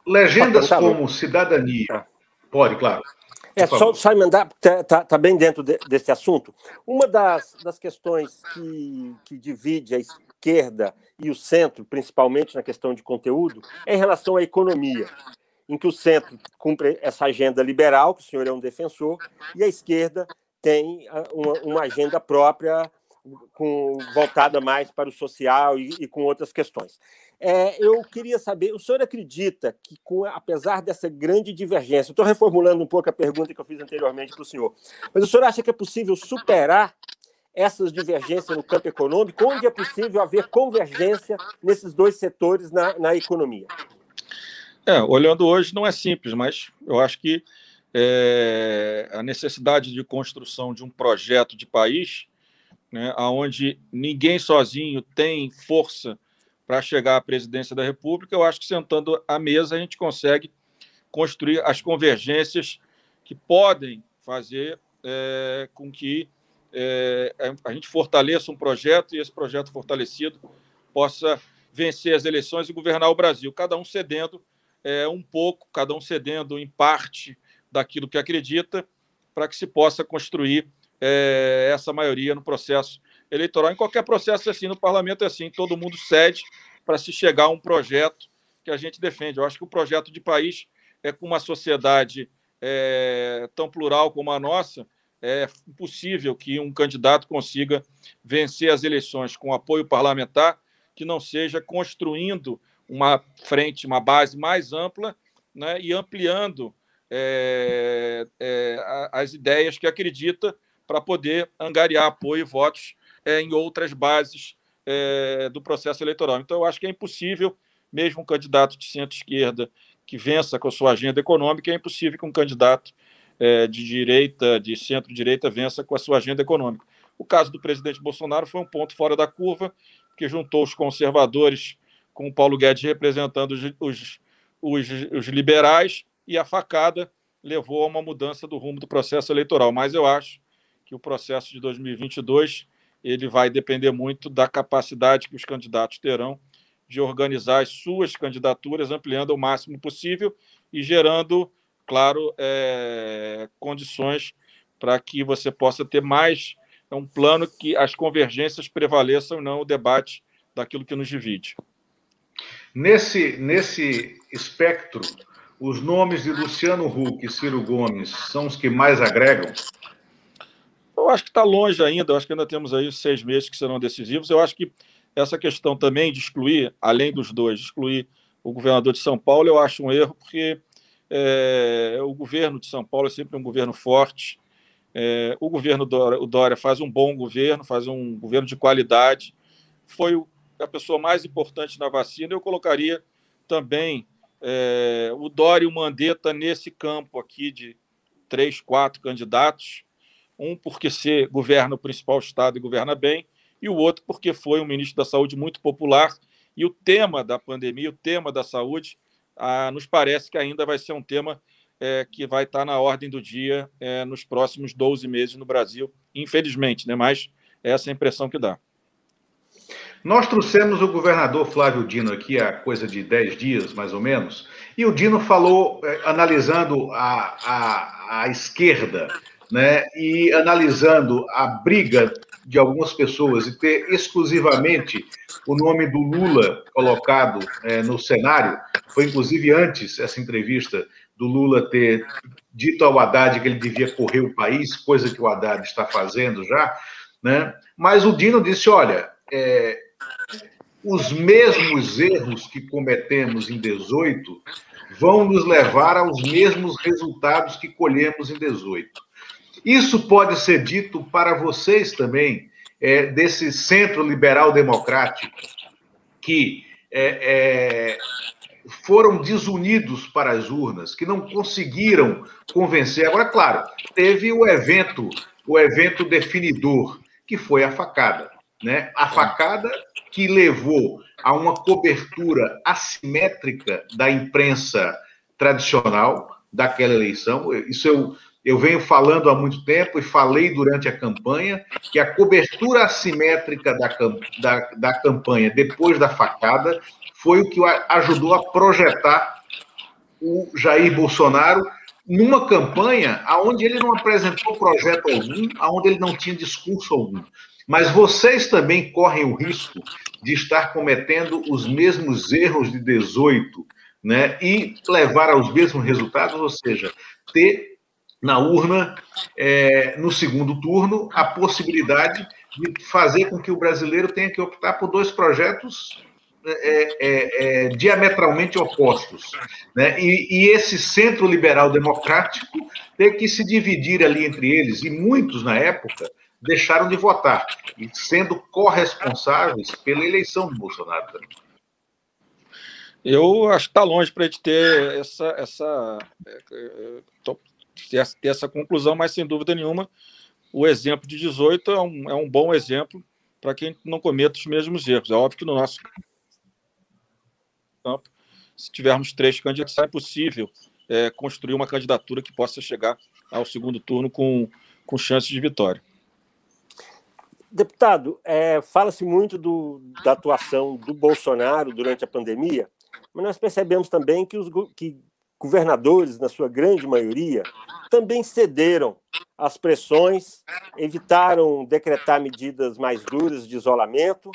Legendas como cidadania. Pode, claro. É, só, só emendar, está tá, tá bem dentro de, desse assunto. Uma das, das questões que, que divide a esquerda e o centro, principalmente na questão de conteúdo, é em relação à economia, em que o centro cumpre essa agenda liberal, que o senhor é um defensor, e a esquerda tem ah, uma, uma agenda própria com, voltada mais para o social e, e com outras questões. É, eu queria saber, o senhor acredita que, com, apesar dessa grande divergência, estou reformulando um pouco a pergunta que eu fiz anteriormente para o senhor, mas o senhor acha que é possível superar essas divergências no campo econômico, onde é possível haver convergência nesses dois setores na, na economia? É, olhando hoje não é simples, mas eu acho que é, a necessidade de construção de um projeto de país, né, onde ninguém sozinho tem força para chegar à presidência da República, eu acho que sentando à mesa a gente consegue construir as convergências que podem fazer é, com que é, a gente fortaleça um projeto e esse projeto fortalecido possa vencer as eleições e governar o Brasil, cada um cedendo é, um pouco, cada um cedendo em parte daquilo que acredita, para que se possa construir é, essa maioria no processo eleitoral. Em qualquer processo assim, no parlamento é assim, todo mundo cede para se chegar a um projeto que a gente defende. Eu acho que o projeto de país é com uma sociedade é, tão plural como a nossa, é impossível que um candidato consiga vencer as eleições com apoio parlamentar que não seja construindo uma frente, uma base mais ampla né, e ampliando é, é, as ideias que acredita para poder angariar apoio e votos é, em outras bases é, do processo eleitoral. Então, eu acho que é impossível, mesmo um candidato de centro-esquerda que vença com a sua agenda econômica, é impossível que um candidato é, de direita, de centro-direita, vença com a sua agenda econômica. O caso do presidente Bolsonaro foi um ponto fora da curva, que juntou os conservadores com o Paulo Guedes representando os, os, os, os liberais, e a facada levou a uma mudança do rumo do processo eleitoral. Mas eu acho que o processo de 2022 ele vai depender muito da capacidade que os candidatos terão de organizar as suas candidaturas, ampliando o máximo possível e gerando, claro, é, condições para que você possa ter mais um plano que as convergências prevaleçam, não o debate daquilo que nos divide. Nesse, nesse espectro, os nomes de Luciano Huck e Ciro Gomes são os que mais agregam? Eu acho que está longe ainda, eu acho que ainda temos aí seis meses que serão decisivos. Eu acho que essa questão também de excluir, além dos dois, excluir o governador de São Paulo, eu acho um erro, porque é, o governo de São Paulo é sempre um governo forte. É, o governo Dória, o Dória faz um bom governo, faz um governo de qualidade. Foi a pessoa mais importante na vacina. Eu colocaria também é, o Dória e o Mandetta nesse campo aqui de três, quatro candidatos. Um porque se governa o principal estado e governa bem, e o outro porque foi um ministro da Saúde muito popular. E o tema da pandemia, o tema da saúde, ah, nos parece que ainda vai ser um tema é, que vai estar na ordem do dia é, nos próximos 12 meses no Brasil, infelizmente, né? mas essa é a impressão que dá. Nós trouxemos o governador Flávio Dino aqui há coisa de 10 dias, mais ou menos, e o Dino falou, é, analisando a, a, a esquerda, né, e analisando a briga de algumas pessoas e ter exclusivamente o nome do Lula colocado é, no cenário, foi inclusive antes essa entrevista do Lula ter dito ao Haddad que ele devia correr o país, coisa que o Haddad está fazendo já, né? Mas o Dino disse: olha, é, os mesmos erros que cometemos em 18 vão nos levar aos mesmos resultados que colhemos em 18. Isso pode ser dito para vocês também, é, desse centro liberal democrático, que é, é, foram desunidos para as urnas, que não conseguiram convencer. Agora, claro, teve o evento, o evento definidor, que foi a facada. Né? A facada que levou a uma cobertura assimétrica da imprensa tradicional daquela eleição. Isso eu, eu venho falando há muito tempo e falei durante a campanha que a cobertura assimétrica da, da, da campanha depois da facada foi o que ajudou a projetar o Jair Bolsonaro numa campanha onde ele não apresentou projeto algum, onde ele não tinha discurso algum. Mas vocês também correm o risco de estar cometendo os mesmos erros de 18, né? E levar aos mesmos resultados, ou seja, ter na urna, é, no segundo turno, a possibilidade de fazer com que o brasileiro tenha que optar por dois projetos é, é, é, diametralmente opostos. Né? E, e, esse centro liberal democrático tem que se dividir ali entre eles, e muitos, na época, deixaram de votar, sendo corresponsáveis pela eleição do Bolsonaro também. Eu acho que está longe para a gente ter essa, essa, ter essa conclusão, mas sem dúvida nenhuma, o exemplo de 18 é um, é um bom exemplo para quem não cometa os mesmos erros. É óbvio que no nosso campo, se tivermos três candidatos, é possível é, construir uma candidatura que possa chegar ao segundo turno com, com chances de vitória. Deputado, é, fala-se muito do, da atuação do Bolsonaro durante a pandemia, mas nós percebemos também que os que governadores, na sua grande maioria, também cederam às pressões, evitaram decretar medidas mais duras de isolamento.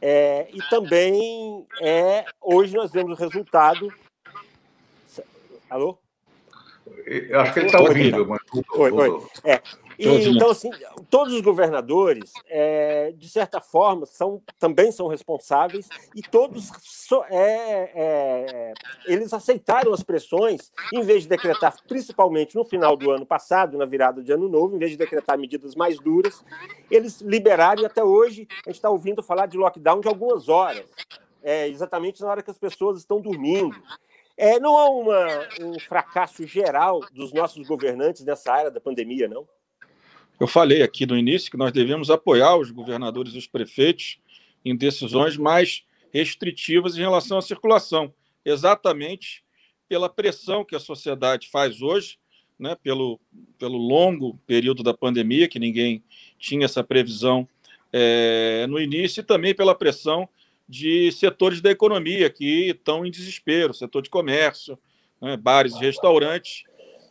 É, e também é, hoje nós vemos o resultado. Alô? Eu acho que ele está ouvindo, mas. Oi, oi. É, e, então, assim, todos os governadores, é, de certa forma, são, também são responsáveis e todos so, é, é, eles aceitaram as pressões, em vez de decretar, principalmente no final do ano passado, na virada de ano novo, em vez de decretar medidas mais duras, eles liberaram e até hoje a gente está ouvindo falar de lockdown de algumas horas, é, exatamente na hora que as pessoas estão dormindo. É, não há uma, um fracasso geral dos nossos governantes nessa área da pandemia, não? Eu falei aqui no início que nós devemos apoiar os governadores e os prefeitos em decisões mais restritivas em relação à circulação, exatamente pela pressão que a sociedade faz hoje, né, pelo, pelo longo período da pandemia, que ninguém tinha essa previsão é, no início, e também pela pressão de setores da economia que estão em desespero, setor de comércio, né, bares e restaurantes,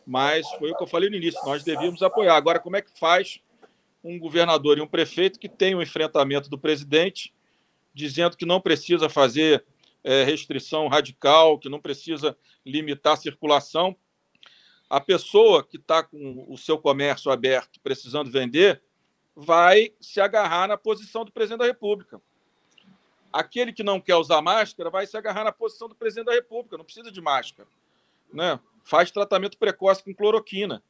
mas foi o que eu falei no início, nós devíamos apoiar. Agora, como é que faz um governador e um prefeito que tem o um enfrentamento do presidente, dizendo que não precisa fazer é, restrição radical, que não precisa limitar a circulação? A pessoa que está com o seu comércio aberto, precisando vender, vai se agarrar na posição do presidente da República. Aquele que não quer usar máscara vai se agarrar na posição do presidente da República, não precisa de máscara. Né? Faz tratamento precoce com cloroquina.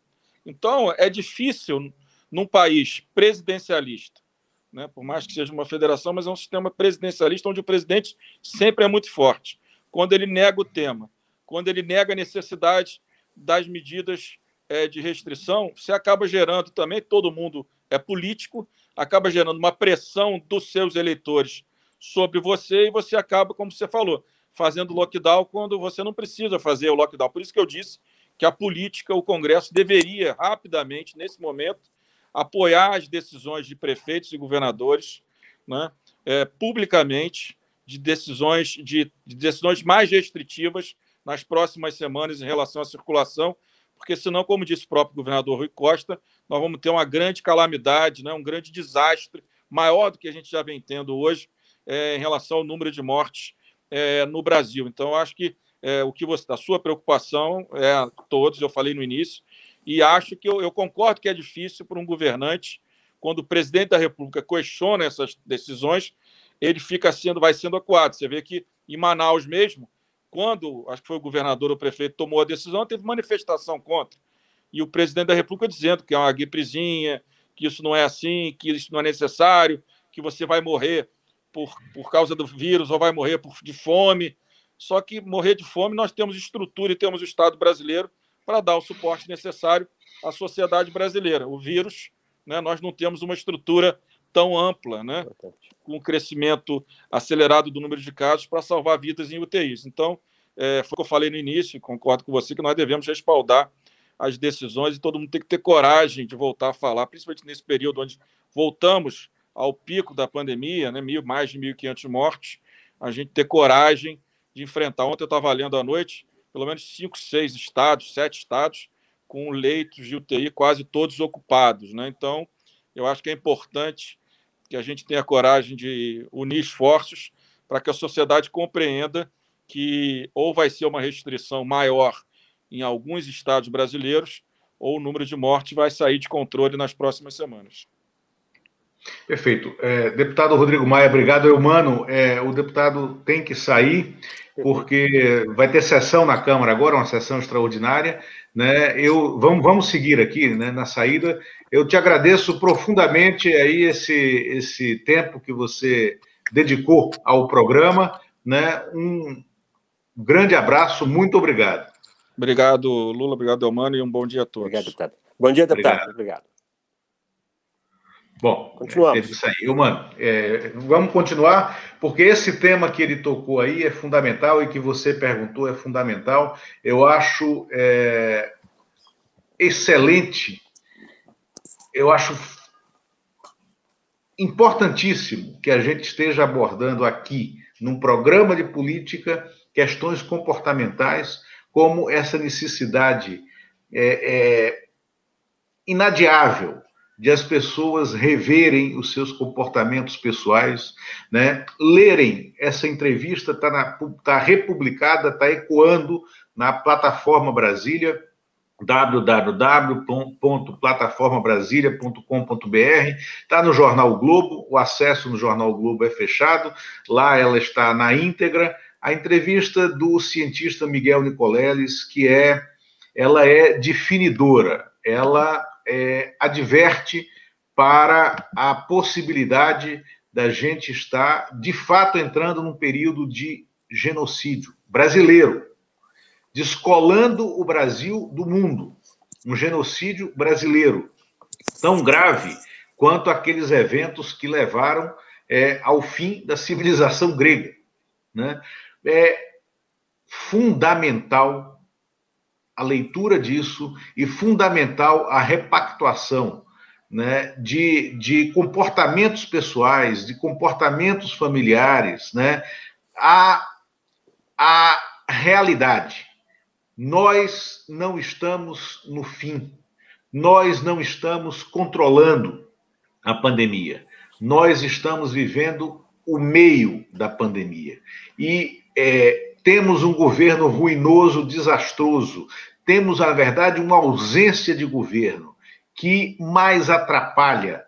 Então, é difícil num país presidencialista, né? por mais que seja uma federação, mas é um sistema presidencialista onde o presidente sempre é muito forte. quando ele nega o tema, quando ele nega a necessidade das medidas é, de restrição, você acaba gerando também, todo mundo é político, acaba gerando uma pressão dos seus eleitores sobre você e você acaba, como você falou, fazendo lockdown quando você não precisa fazer o lockdown. Por isso que eu disse que a política, o Congresso deveria rapidamente, nesse momento, apoiar as decisões de prefeitos e governadores, né, é, publicamente, de decisões, de, de decisões mais restritivas nas próximas semanas em relação à circulação, porque senão, como disse o próprio governador Rui Costa, nós vamos ter uma grande calamidade, né, um grande desastre, maior do que a gente já vem tendo hoje, é, em relação ao número de mortes é, no Brasil. Então, acho que é, o que você, a sua preocupação é todos, eu falei no início, e acho que eu, eu concordo que é difícil para um governante, quando o presidente da República questiona essas decisões, ele fica sendo, vai sendo acuado. Você vê que em Manaus mesmo, quando acho que foi o governador ou o prefeito tomou a decisão, teve manifestação contra. E o presidente da República dizendo que é uma gripezinha, que isso não é assim, que isso não é necessário, que você vai morrer por, por causa do vírus ou vai morrer por, de fome. Só que morrer de fome nós temos estrutura e temos o Estado brasileiro para dar o suporte necessário à sociedade brasileira. O vírus, né, nós não temos uma estrutura tão ampla, né, com o crescimento acelerado do número de casos para salvar vidas em UTIs. Então, é, foi o que eu falei no início, concordo com você, que nós devemos respaldar as decisões e todo mundo tem que ter coragem de voltar a falar, principalmente nesse período onde voltamos ao pico da pandemia, né, mil, mais de 1.500 mortes, a gente ter coragem de enfrentar. Ontem eu estava lendo à noite, pelo menos cinco, seis estados, sete estados, com leitos de UTI quase todos ocupados. Né? Então, eu acho que é importante que a gente tenha coragem de unir esforços para que a sociedade compreenda que ou vai ser uma restrição maior em alguns estados brasileiros, ou o número de mortes vai sair de controle nas próximas semanas. Perfeito. É, deputado Rodrigo Maia, obrigado. Eu, mano, é, o deputado tem que sair porque vai ter sessão na Câmara agora, uma sessão extraordinária. Né? Eu, vamos, vamos seguir aqui né, na saída. Eu te agradeço profundamente aí esse, esse tempo que você dedicou ao programa. Né? Um grande abraço, muito obrigado. Obrigado, Lula, obrigado, Elmano, e um bom dia a todos. Obrigado, deputado. Bom dia, deputado. Obrigado. obrigado. Bom, continuamos. É isso aí. Mano, é, vamos continuar, porque esse tema que ele tocou aí é fundamental e que você perguntou é fundamental. Eu acho é, excelente, eu acho importantíssimo que a gente esteja abordando aqui, num programa de política, questões comportamentais, como essa necessidade é, é inadiável de as pessoas reverem os seus comportamentos pessoais, né? lerem. Essa entrevista, está tá republicada, está ecoando na plataforma Brasília, www.plataformabrasilia.com.br, está no Jornal Globo, o acesso no Jornal Globo é fechado, lá ela está na íntegra, a entrevista do cientista Miguel Nicoleles, que é, ela é definidora, ela é, adverte para a possibilidade da gente estar, de fato, entrando num período de genocídio brasileiro, descolando o Brasil do mundo. Um genocídio brasileiro, tão grave quanto aqueles eventos que levaram é, ao fim da civilização grega. Né? É fundamental a leitura disso e fundamental a repactuação né, de, de comportamentos pessoais, de comportamentos familiares, né, a, a realidade. Nós não estamos no fim, nós não estamos controlando a pandemia, nós estamos vivendo o meio da pandemia. E é, temos um governo ruinoso, desastroso, temos, na verdade, uma ausência de governo que mais atrapalha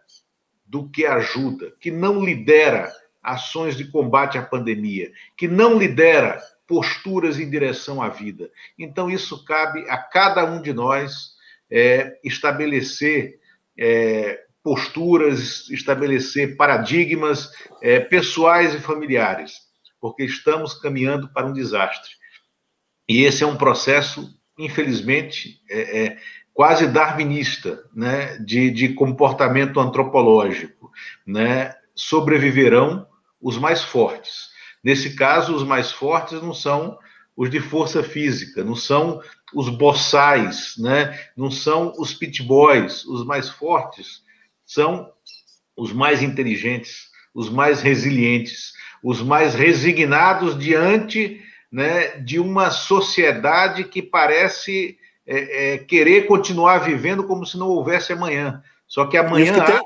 do que ajuda, que não lidera ações de combate à pandemia, que não lidera posturas em direção à vida. Então, isso cabe a cada um de nós é, estabelecer é, posturas, estabelecer paradigmas é, pessoais e familiares porque estamos caminhando para um desastre. E esse é um processo, infelizmente, é, é quase darwinista, né, de, de comportamento antropológico, né? Sobreviverão os mais fortes. Nesse caso, os mais fortes não são os de força física, não são os boçais, né? não são os pit boys. Os mais fortes são os mais inteligentes, os mais resilientes, os mais resignados diante né, de uma sociedade que parece é, é, querer continuar vivendo como se não houvesse amanhã. Só que amanhã. E os que, tem,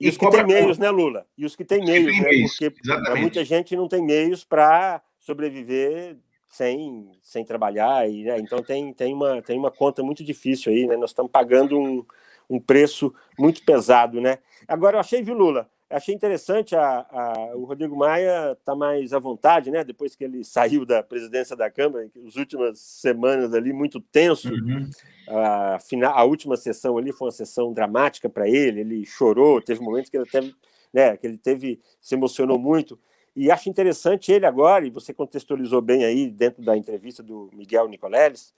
e os que têm meios, né, Lula? E os que têm meios, né? Meios, porque exatamente. muita gente não tem meios para sobreviver sem, sem trabalhar. E, né, então tem, tem, uma, tem uma conta muito difícil aí, né? Nós estamos pagando um, um preço muito pesado, né? Agora, eu achei, viu, Lula? Achei interessante a, a, o Rodrigo Maia está mais à vontade, né? Depois que ele saiu da presidência da Câmara, as últimas semanas ali muito tenso. Uhum. A, a última sessão ali foi uma sessão dramática para ele. Ele chorou, teve momentos que ele teve, né? Que ele teve se emocionou muito. E acho interessante ele agora, e você contextualizou bem aí dentro da entrevista do Miguel Nicoleles,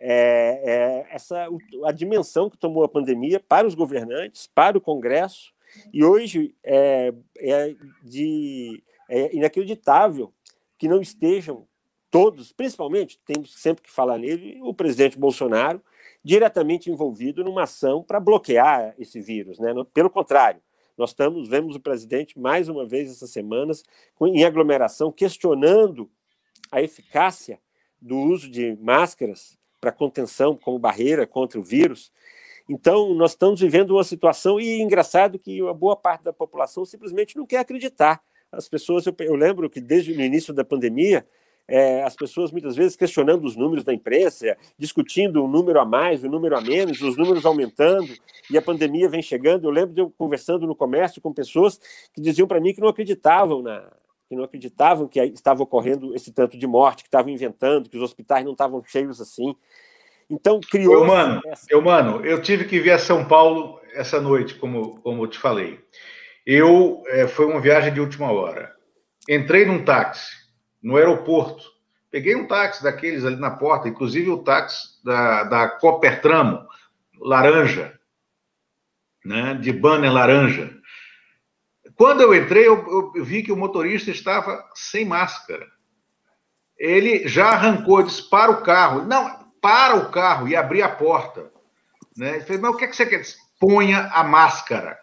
é, é essa a dimensão que tomou a pandemia para os governantes, para o Congresso e hoje é, é, de, é inacreditável que não estejam todos, principalmente, temos sempre que falar nele, o presidente Bolsonaro, diretamente envolvido numa ação para bloquear esse vírus. Né? Pelo contrário, nós estamos, vemos o presidente mais uma vez essas semanas em aglomeração, questionando a eficácia do uso de máscaras para contenção como barreira contra o vírus. Então, nós estamos vivendo uma situação, e engraçado que uma boa parte da população simplesmente não quer acreditar. As pessoas, eu, eu lembro que desde o início da pandemia, é, as pessoas muitas vezes questionando os números da imprensa, discutindo um número a mais, um número a menos, os números aumentando, e a pandemia vem chegando. Eu lembro de eu conversando no comércio com pessoas que diziam para mim que não acreditavam na, que não acreditavam que estava ocorrendo esse tanto de morte, que estavam inventando, que os hospitais não estavam cheios assim. Então, criou. Eu, mano, essa... eu, mano, eu tive que vir a São Paulo essa noite, como, como eu te falei. Eu é, foi uma viagem de última hora. Entrei num táxi no aeroporto. Peguei um táxi daqueles ali na porta, inclusive o táxi da, da Copertramo, laranja, né, de banner laranja. Quando eu entrei, eu, eu vi que o motorista estava sem máscara. Ele já arrancou, disse para o carro. Não, para o carro e abrir a porta. Né? Ele falou, mas o que, é que você quer? Ponha a máscara.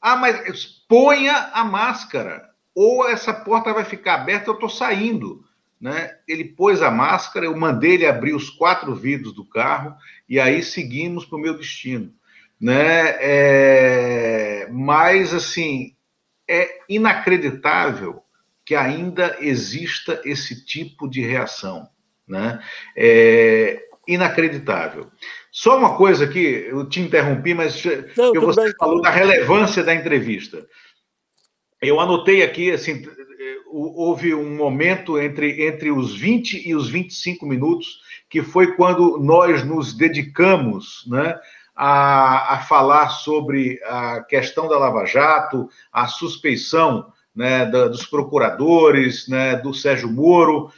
Ah, mas ponha a máscara. Ou essa porta vai ficar aberta, eu estou saindo. Né? Ele pôs a máscara, eu mandei ele abrir os quatro vidros do carro e aí seguimos para o meu destino. Né? É... Mas, assim, é inacreditável que ainda exista esse tipo de reação. Né? É, inacreditável. Só uma coisa aqui, eu te interrompi, mas Não, você bem. falou da relevância da entrevista. Eu anotei aqui, assim, houve um momento entre, entre os 20 e os 25 minutos, que foi quando nós nos dedicamos né, a, a falar sobre a questão da Lava Jato, a suspeição né, da, dos procuradores, né, do Sérgio Moro,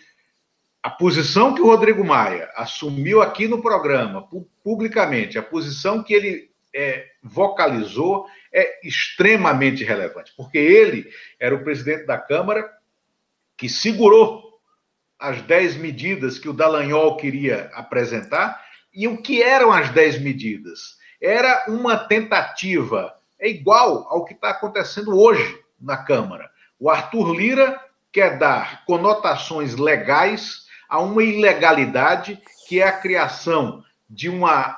a posição que o Rodrigo Maia assumiu aqui no programa, publicamente, a posição que ele é, vocalizou é extremamente relevante, porque ele era o presidente da Câmara que segurou as 10 medidas que o Dallagnol queria apresentar. E o que eram as 10 medidas? Era uma tentativa, é igual ao que está acontecendo hoje na Câmara. O Arthur Lira quer dar conotações legais a uma ilegalidade que é a criação de uma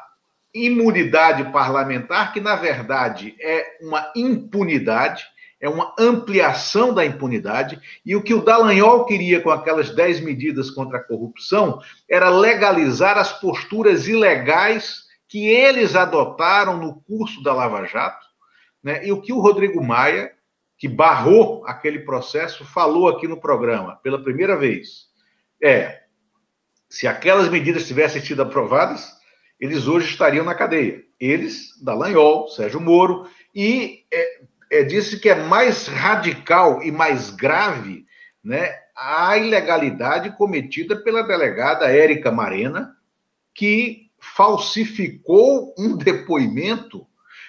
imunidade parlamentar, que na verdade é uma impunidade, é uma ampliação da impunidade, e o que o Dallagnol queria com aquelas 10 medidas contra a corrupção era legalizar as posturas ilegais que eles adotaram no curso da Lava Jato, né? e o que o Rodrigo Maia, que barrou aquele processo, falou aqui no programa pela primeira vez é: se aquelas medidas tivessem sido aprovadas, eles hoje estariam na cadeia. Eles, Dallagnol, Sérgio Moro, e é, é, disse que é mais radical e mais grave né, a ilegalidade cometida pela delegada Érica Marena, que falsificou um depoimento,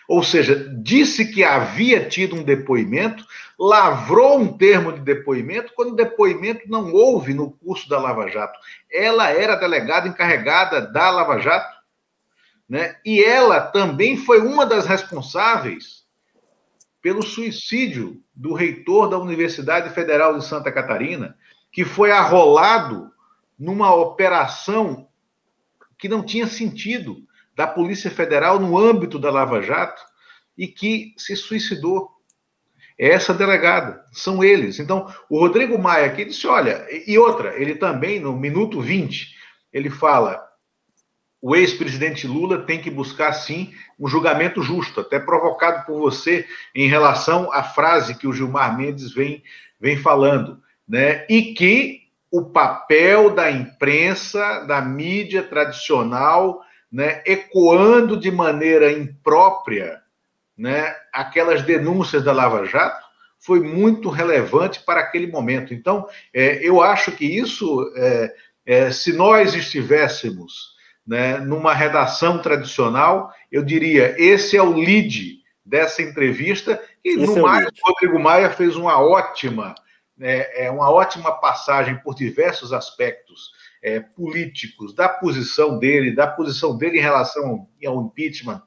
ou seja, disse que havia tido um depoimento, lavrou um termo de depoimento, quando depoimento não houve no curso da Lava Jato. Ela era delegada encarregada da Lava Jato, né? e ela também foi uma das responsáveis pelo suicídio do reitor da Universidade Federal de Santa Catarina, que foi arrolado numa operação que não tinha sentido da Polícia Federal no âmbito da Lava Jato e que se suicidou. Essa delegada, são eles. Então, o Rodrigo Maia aqui disse: olha, e outra, ele também, no minuto 20, ele fala: o ex-presidente Lula tem que buscar, sim, um julgamento justo, até provocado por você em relação à frase que o Gilmar Mendes vem, vem falando, né? E que o papel da imprensa, da mídia tradicional, né, ecoando de maneira imprópria né, aquelas denúncias da Lava Jato, foi muito relevante para aquele momento. Então, é, eu acho que isso, é, é, se nós estivéssemos né, numa redação tradicional, eu diria: esse é o lead dessa entrevista. E esse no é mais, o Rodrigo Maia fez uma ótima, é, é, uma ótima passagem por diversos aspectos é, políticos da posição dele, da posição dele em relação ao impeachment,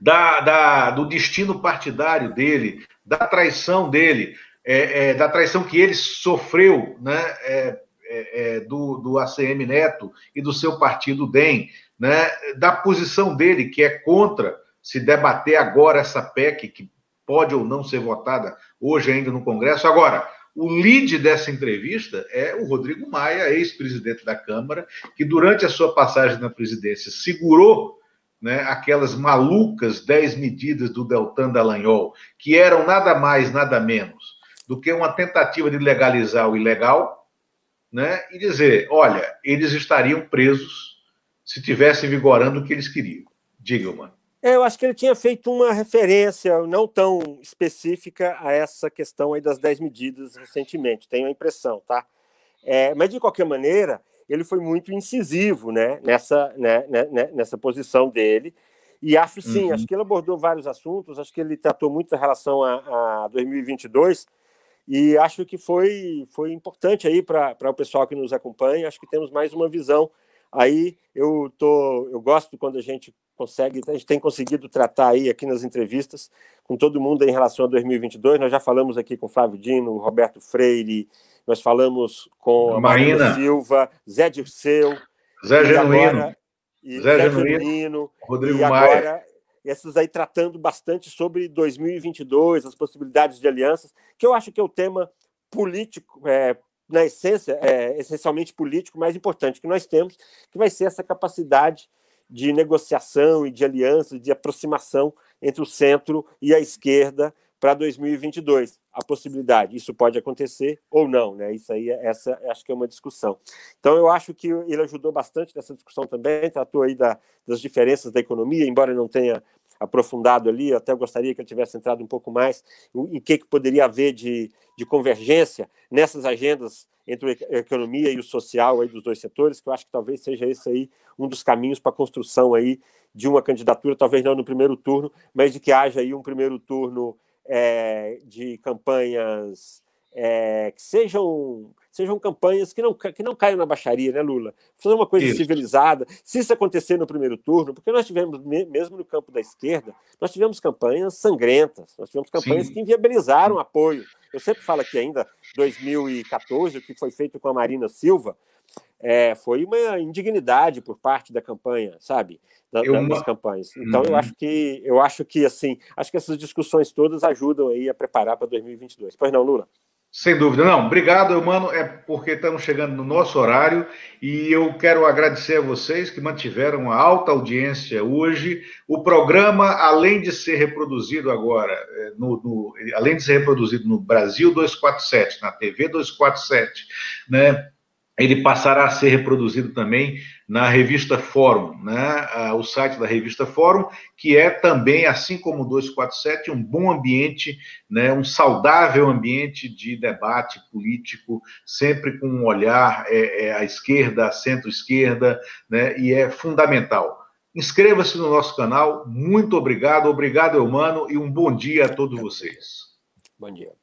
da, da, do destino partidário dele, da traição dele, é, é, da traição que ele sofreu, né, é, é, é, do, do ACM Neto e do seu partido DEM, né, da posição dele, que é contra se debater agora essa PEC, que pode ou não ser votada hoje ainda no Congresso. Agora, o lead dessa entrevista é o Rodrigo Maia, ex-presidente da Câmara, que durante a sua passagem na presidência segurou né, aquelas malucas 10 medidas do Deltan Dallagnol, que eram nada mais, nada menos do que uma tentativa de legalizar o ilegal, né, e dizer: olha, eles estariam presos se tivesse vigorando o que eles queriam. Diga, mano. É, eu acho que ele tinha feito uma referência não tão específica a essa questão aí das 10 medidas recentemente, tenho a impressão, tá? É, mas, de qualquer maneira, ele foi muito incisivo né, nessa, né, né, né nessa posição dele. E acho sim, uhum. acho que ele abordou vários assuntos, acho que ele tratou muito em relação a, a 2022, e acho que foi, foi importante aí para o pessoal que nos acompanha. Acho que temos mais uma visão. Aí eu tô, eu gosto quando a gente consegue, a gente tem conseguido tratar aí aqui nas entrevistas com todo mundo em relação a 2022. Nós já falamos aqui com Flávio Dino, Roberto Freire, nós falamos com Marina. Silva, Zé Dirceu, Zé Genuíno, agora, Zé, Zé Genuíno, Genuíno Rodrigo e agora, Maia essas aí tratando bastante sobre 2022, as possibilidades de alianças, que eu acho que é o tema político, é, na essência, é essencialmente político mais importante que nós temos, que vai ser essa capacidade de negociação e de aliança, de aproximação entre o centro e a esquerda para 2022. A possibilidade, isso pode acontecer ou não, né? Isso aí, essa acho que é uma discussão. Então, eu acho que ele ajudou bastante nessa discussão também, tratou aí da, das diferenças da economia, embora não tenha aprofundado ali, até gostaria que ele tivesse entrado um pouco mais em que, que poderia haver de, de convergência nessas agendas entre a economia e o social aí dos dois setores, que eu acho que talvez seja esse aí um dos caminhos para a construção aí de uma candidatura, talvez não no primeiro turno, mas de que haja aí um primeiro turno é, de campanhas é, que sejam sejam campanhas que não, que não caiam na baixaria, né, Lula? Fazer uma coisa isso. civilizada. Se isso acontecer no primeiro turno, porque nós tivemos, mesmo no campo da esquerda, nós tivemos campanhas sangrentas, nós tivemos campanhas Sim. que inviabilizaram apoio. Eu sempre falo aqui ainda, 2014, o que foi feito com a Marina Silva, é, foi uma indignidade por parte da campanha, sabe? Da, uma... Das campanhas. Então uhum. eu acho que eu acho que assim, acho que essas discussões todas ajudam aí a preparar para 2022. Pois não, Lula? Sem dúvida. Não, obrigado, mano. É porque estamos chegando no nosso horário e eu quero agradecer a vocês que mantiveram uma alta audiência hoje. O programa, além de ser reproduzido agora, é, no, no, além de ser reproduzido no Brasil 247, na TV 247, né? Ele passará a ser reproduzido também na revista Fórum, né? o site da revista Fórum, que é também, assim como o 247, um bom ambiente, né? um saudável ambiente de debate político, sempre com um olhar é, é, à esquerda, à centro-esquerda, né? e é fundamental. Inscreva-se no nosso canal, muito obrigado, obrigado, Eumano, e um bom dia a todos vocês. Bom dia.